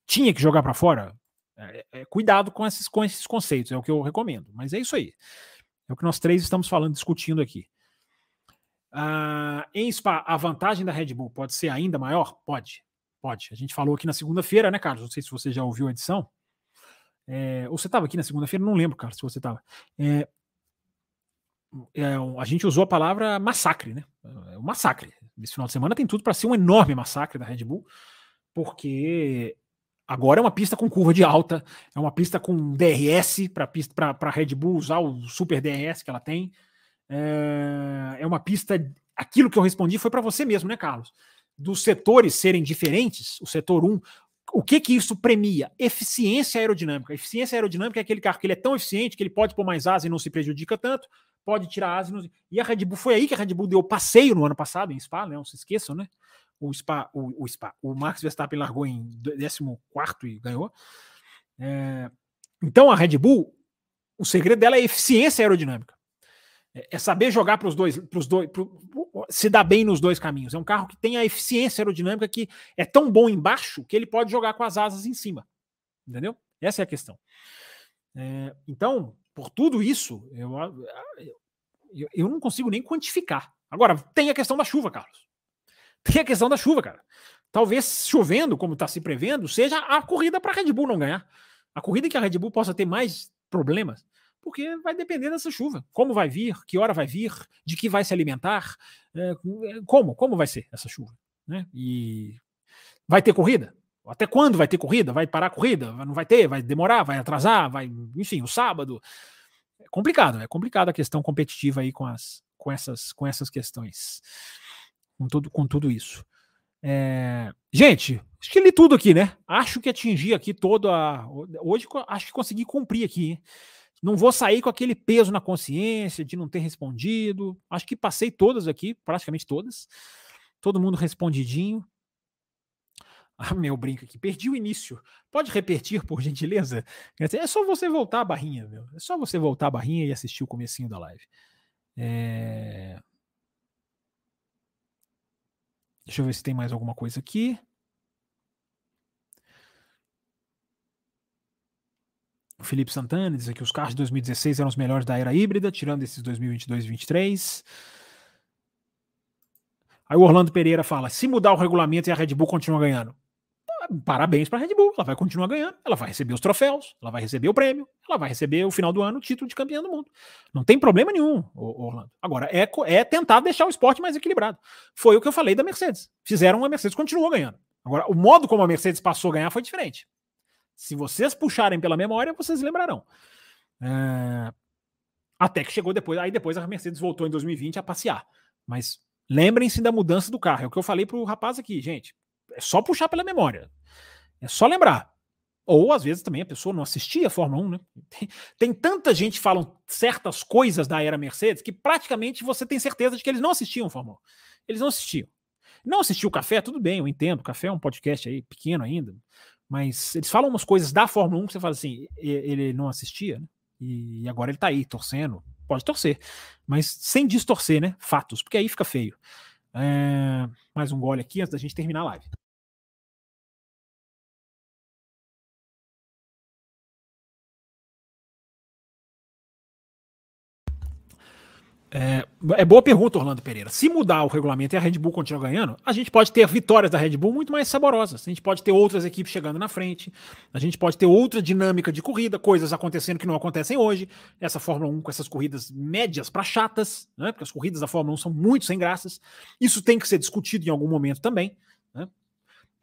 S2: Tinha que jogar para fora? É, é, cuidado com esses, com esses conceitos, é o que eu recomendo. Mas é isso aí. É o que nós três estamos falando, discutindo aqui. Ah, em Spa, a vantagem da Red Bull pode ser ainda maior? Pode. Pode. A gente falou aqui na segunda-feira, né, Carlos? Não sei se você já ouviu a edição. É, ou você estava aqui na segunda-feira? Não lembro, Carlos, se você estava. É, é, a gente usou a palavra massacre, né? É um massacre. Esse final de semana tem tudo para ser um enorme massacre da Red Bull, porque agora é uma pista com curva de alta, é uma pista com DRS para a Red Bull usar o super DRS que ela tem. É, é uma pista. Aquilo que eu respondi foi para você mesmo, né, Carlos? dos setores serem diferentes, o setor 1, o que que isso premia? Eficiência aerodinâmica. eficiência aerodinâmica é aquele carro que ele é tão eficiente que ele pode pôr mais asa e não se prejudica tanto, pode tirar e, não... e a Red Bull foi aí que a Red Bull deu passeio no ano passado em Spa, né? Não se esqueçam, né? O Spa, o, o Spa, o Max Verstappen largou em 14 e ganhou. É... Então a Red Bull, o segredo dela é eficiência aerodinâmica. É, é saber jogar para os dois, pros dois pro, se dar bem nos dois caminhos. É um carro que tem a eficiência aerodinâmica que é tão bom embaixo que ele pode jogar com as asas em cima. Entendeu? Essa é a questão. É, então, por tudo isso, eu, eu, eu não consigo nem quantificar. Agora, tem a questão da chuva, Carlos. Tem a questão da chuva, cara. Talvez chovendo, como está se prevendo, seja a corrida para a Red Bull não ganhar. A corrida que a Red Bull possa ter mais problemas porque vai depender dessa chuva. Como vai vir, que hora vai vir, de que vai se alimentar, é, como, como vai ser essa chuva. Né? E vai ter corrida? Até quando vai ter corrida? Vai parar a corrida? Não vai ter? Vai demorar? Vai atrasar? Vai, enfim, o sábado. É complicado, é complicado a questão competitiva aí com, as, com, essas, com essas questões. Com tudo, com tudo isso. É... Gente, acho que li tudo aqui, né? Acho que atingi aqui toda a. Hoje acho que consegui cumprir aqui. Hein? Não vou sair com aquele peso na consciência de não ter respondido. Acho que passei todas aqui, praticamente todas. Todo mundo respondidinho. Ah, meu brinco aqui, perdi o início. Pode repetir, por gentileza? É só você voltar a barrinha, meu. É só você voltar a barrinha e assistir o comecinho da live. É... Deixa eu ver se tem mais alguma coisa aqui. O Felipe Santana diz aqui: os carros de 2016 eram os melhores da era híbrida, tirando esses 2022 e 2023. Aí o Orlando Pereira fala: se mudar o regulamento e a Red Bull continua ganhando, parabéns para a Red Bull, ela vai continuar ganhando, ela vai receber os troféus, ela vai receber o prêmio, ela vai receber o final do ano o título de campeão do mundo. Não tem problema nenhum, Orlando. Agora, é, é tentar deixar o esporte mais equilibrado. Foi o que eu falei da Mercedes. Fizeram, a Mercedes continuou ganhando. Agora, o modo como a Mercedes passou a ganhar foi diferente. Se vocês puxarem pela memória, vocês lembrarão. É... Até que chegou depois. Aí depois a Mercedes voltou em 2020 a passear. Mas lembrem-se da mudança do carro. É o que eu falei para o rapaz aqui, gente. É só puxar pela memória. É só lembrar. Ou às vezes também a pessoa não assistia a Fórmula 1, né? Tem, tem, tanta gente falando certas coisas da era Mercedes que praticamente você tem certeza de que eles não assistiam a Fórmula 1. Eles não assistiam. Não assistiu o café, tudo bem, eu entendo. O café é um podcast aí pequeno ainda, mas eles falam umas coisas da Fórmula 1 que você fala assim, ele não assistia, né? E agora ele tá aí torcendo. Pode torcer, mas sem distorcer, né? Fatos, porque aí fica feio. É... Mais um gole aqui antes da gente terminar a live. É, é, boa pergunta, Orlando Pereira. Se mudar o regulamento e a Red Bull continuar ganhando, a gente pode ter vitórias da Red Bull muito mais saborosas. A gente pode ter outras equipes chegando na frente, a gente pode ter outra dinâmica de corrida, coisas acontecendo que não acontecem hoje. Essa Fórmula 1 com essas corridas médias para chatas, né? porque as corridas da Fórmula 1 são muito sem graças. Isso tem que ser discutido em algum momento também. Né?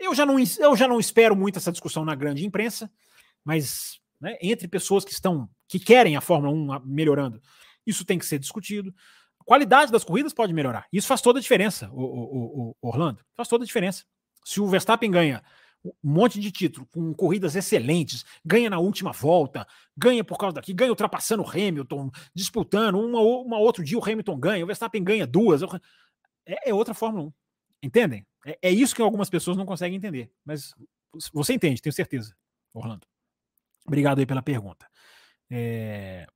S2: Eu, já não, eu já não espero muito essa discussão na grande imprensa, mas né, entre pessoas que estão que querem a Fórmula 1 melhorando isso tem que ser discutido. A qualidade das corridas pode melhorar. Isso faz toda a diferença, o, o, o Orlando. Faz toda a diferença. Se o Verstappen ganha um monte de título, com corridas excelentes, ganha na última volta, ganha por causa daqui, ganha ultrapassando o Hamilton, disputando, uma, uma outro dia o Hamilton ganha, o Verstappen ganha duas. É, é outra Fórmula 1. Entendem? É, é, isso que algumas pessoas não conseguem entender. Mas você entende, tenho certeza, Orlando. Obrigado aí pela pergunta. É,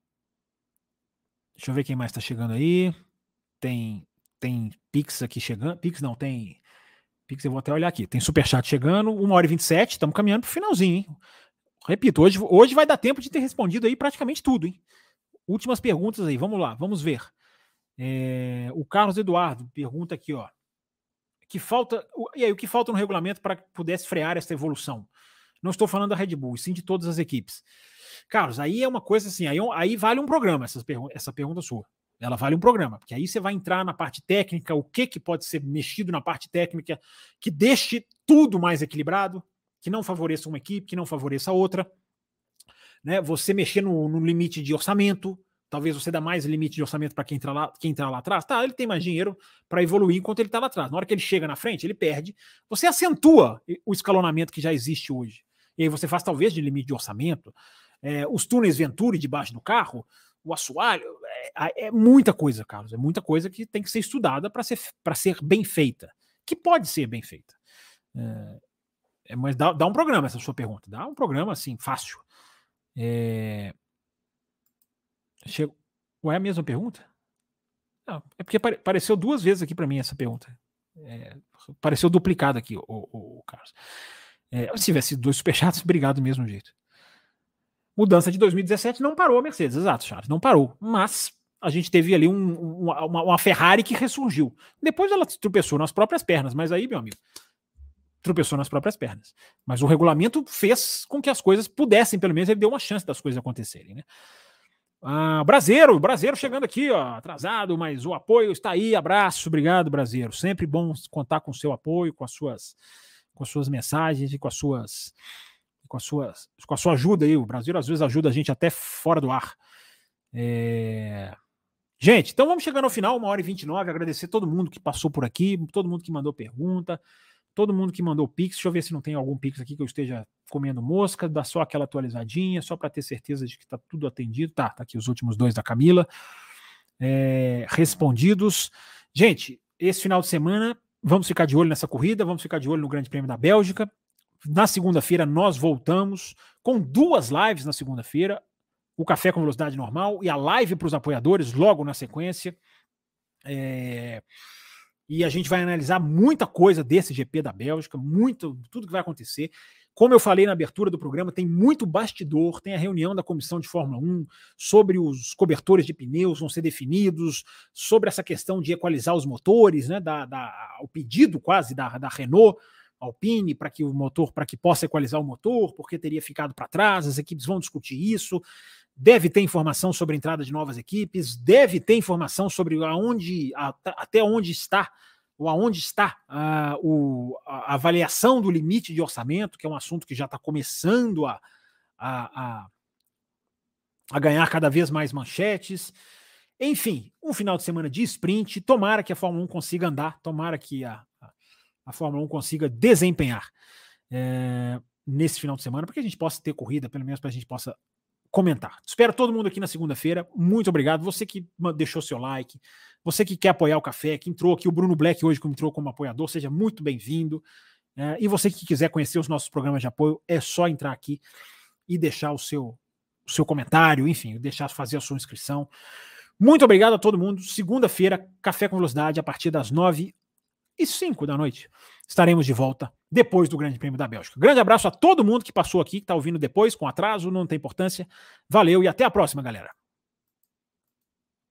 S2: Deixa eu ver quem mais está chegando aí. Tem tem Pix aqui chegando. Pix não, tem. Pix eu vou até olhar aqui. Tem Superchat chegando, 1 hora e 27. Estamos caminhando para o finalzinho, hein? Repito, hoje, hoje vai dar tempo de ter respondido aí praticamente tudo, hein? Últimas perguntas aí, vamos lá, vamos ver. É, o Carlos Eduardo pergunta aqui, ó. Que falta. E aí, o que falta no regulamento para que pudesse frear essa evolução? Não estou falando da Red Bull, sim de todas as equipes. Carlos, aí é uma coisa assim, aí, é aí vale um programa essa, pergu essa pergunta sua. Ela vale um programa, porque aí você vai entrar na parte técnica, o que, que pode ser mexido na parte técnica, que deixe tudo mais equilibrado, que não favoreça uma equipe, que não favoreça a outra. Né? Você mexer no, no limite de orçamento, talvez você dá mais limite de orçamento para quem entrar lá, quem entrar lá atrás. Tá, ele tem mais dinheiro para evoluir enquanto ele está lá atrás. Na hora que ele chega na frente, ele perde. Você acentua o escalonamento que já existe hoje. E aí você faz talvez de limite de orçamento, é, os túneis Venturi debaixo do carro, o assoalho, é, é, muita coisa, Carlos, é muita coisa que tem que ser estudada para ser, ser bem feita, que pode ser bem feita. É, é, mas dá, dá, um programa essa sua pergunta, dá um programa assim, fácil. É, chego, é a mesma pergunta? Não, é porque apareceu duas vezes aqui para mim essa pergunta. É, apareceu duplicado aqui, o, o, o Carlos. É, se tivesse dois superchats, obrigado do mesmo jeito. Mudança de 2017 não parou a Mercedes, exato, Charles, não parou. Mas a gente teve ali um, uma, uma, Ferrari que ressurgiu. Depois ela tropeçou nas próprias pernas, mas aí, meu amigo, tropeçou nas próprias pernas. Mas o regulamento fez com que as coisas pudessem, pelo menos, ele deu uma chance das coisas acontecerem, né? Ah, Brasileiro, Brasileiro chegando aqui, ó, atrasado, mas o apoio está aí. Abraço, obrigado, Brasileiro. Sempre bom contar com o seu apoio, com as suas, com as suas mensagens e com as suas com a, sua, com a sua ajuda aí. O Brasil às vezes ajuda a gente até fora do ar. É... Gente, então vamos chegando ao final, uma hora e 29. Agradecer todo mundo que passou por aqui, todo mundo que mandou pergunta, todo mundo que mandou pix. Deixa eu ver se não tem algum pix aqui que eu esteja comendo mosca. Dá só aquela atualizadinha, só para ter certeza de que está tudo atendido. Tá, tá aqui os últimos dois da Camila. É... respondidos. Gente, esse final de semana vamos ficar de olho nessa corrida, vamos ficar de olho no Grande Prêmio da Bélgica. Na segunda-feira nós voltamos com duas lives na segunda-feira, o café com velocidade normal e a live para os apoiadores logo na sequência. É... E a gente vai analisar muita coisa desse GP da Bélgica, muito, tudo que vai acontecer. Como eu falei na abertura do programa, tem muito bastidor, tem a reunião da comissão de Fórmula 1 sobre os cobertores de pneus vão ser definidos, sobre essa questão de equalizar os motores, né, da, da, o pedido quase da, da Renault Alpine para que o motor, para que possa equalizar o motor, porque teria ficado para trás, as equipes vão discutir isso. Deve ter informação sobre a entrada de novas equipes, deve ter informação sobre aonde, até onde está ou aonde está uh, o, a avaliação do limite de orçamento, que é um assunto que já está começando a, a, a, a, ganhar cada vez mais manchetes. Enfim, um final de semana de sprint. Tomara que a Fórmula 1 consiga andar, tomara que a, a Fórmula 1 consiga desempenhar. É, nesse final de semana, para que a gente possa ter corrida, pelo menos para a gente possa comentar. Espero todo mundo aqui na segunda-feira. Muito obrigado. Você que deixou seu like, você que quer apoiar o café, que entrou aqui, o Bruno Black hoje que entrou como apoiador, seja muito bem-vindo. É, e você que quiser conhecer os nossos programas de apoio, é só entrar aqui e deixar o seu, o seu comentário, enfim, deixar fazer a sua inscrição. Muito obrigado a todo mundo. Segunda-feira, Café com Velocidade, a partir das nove e cinco da noite. Estaremos de volta depois do Grande Prêmio da Bélgica. Grande abraço a todo mundo que passou aqui, que está ouvindo depois, com atraso, não tem importância. Valeu e até a próxima, galera.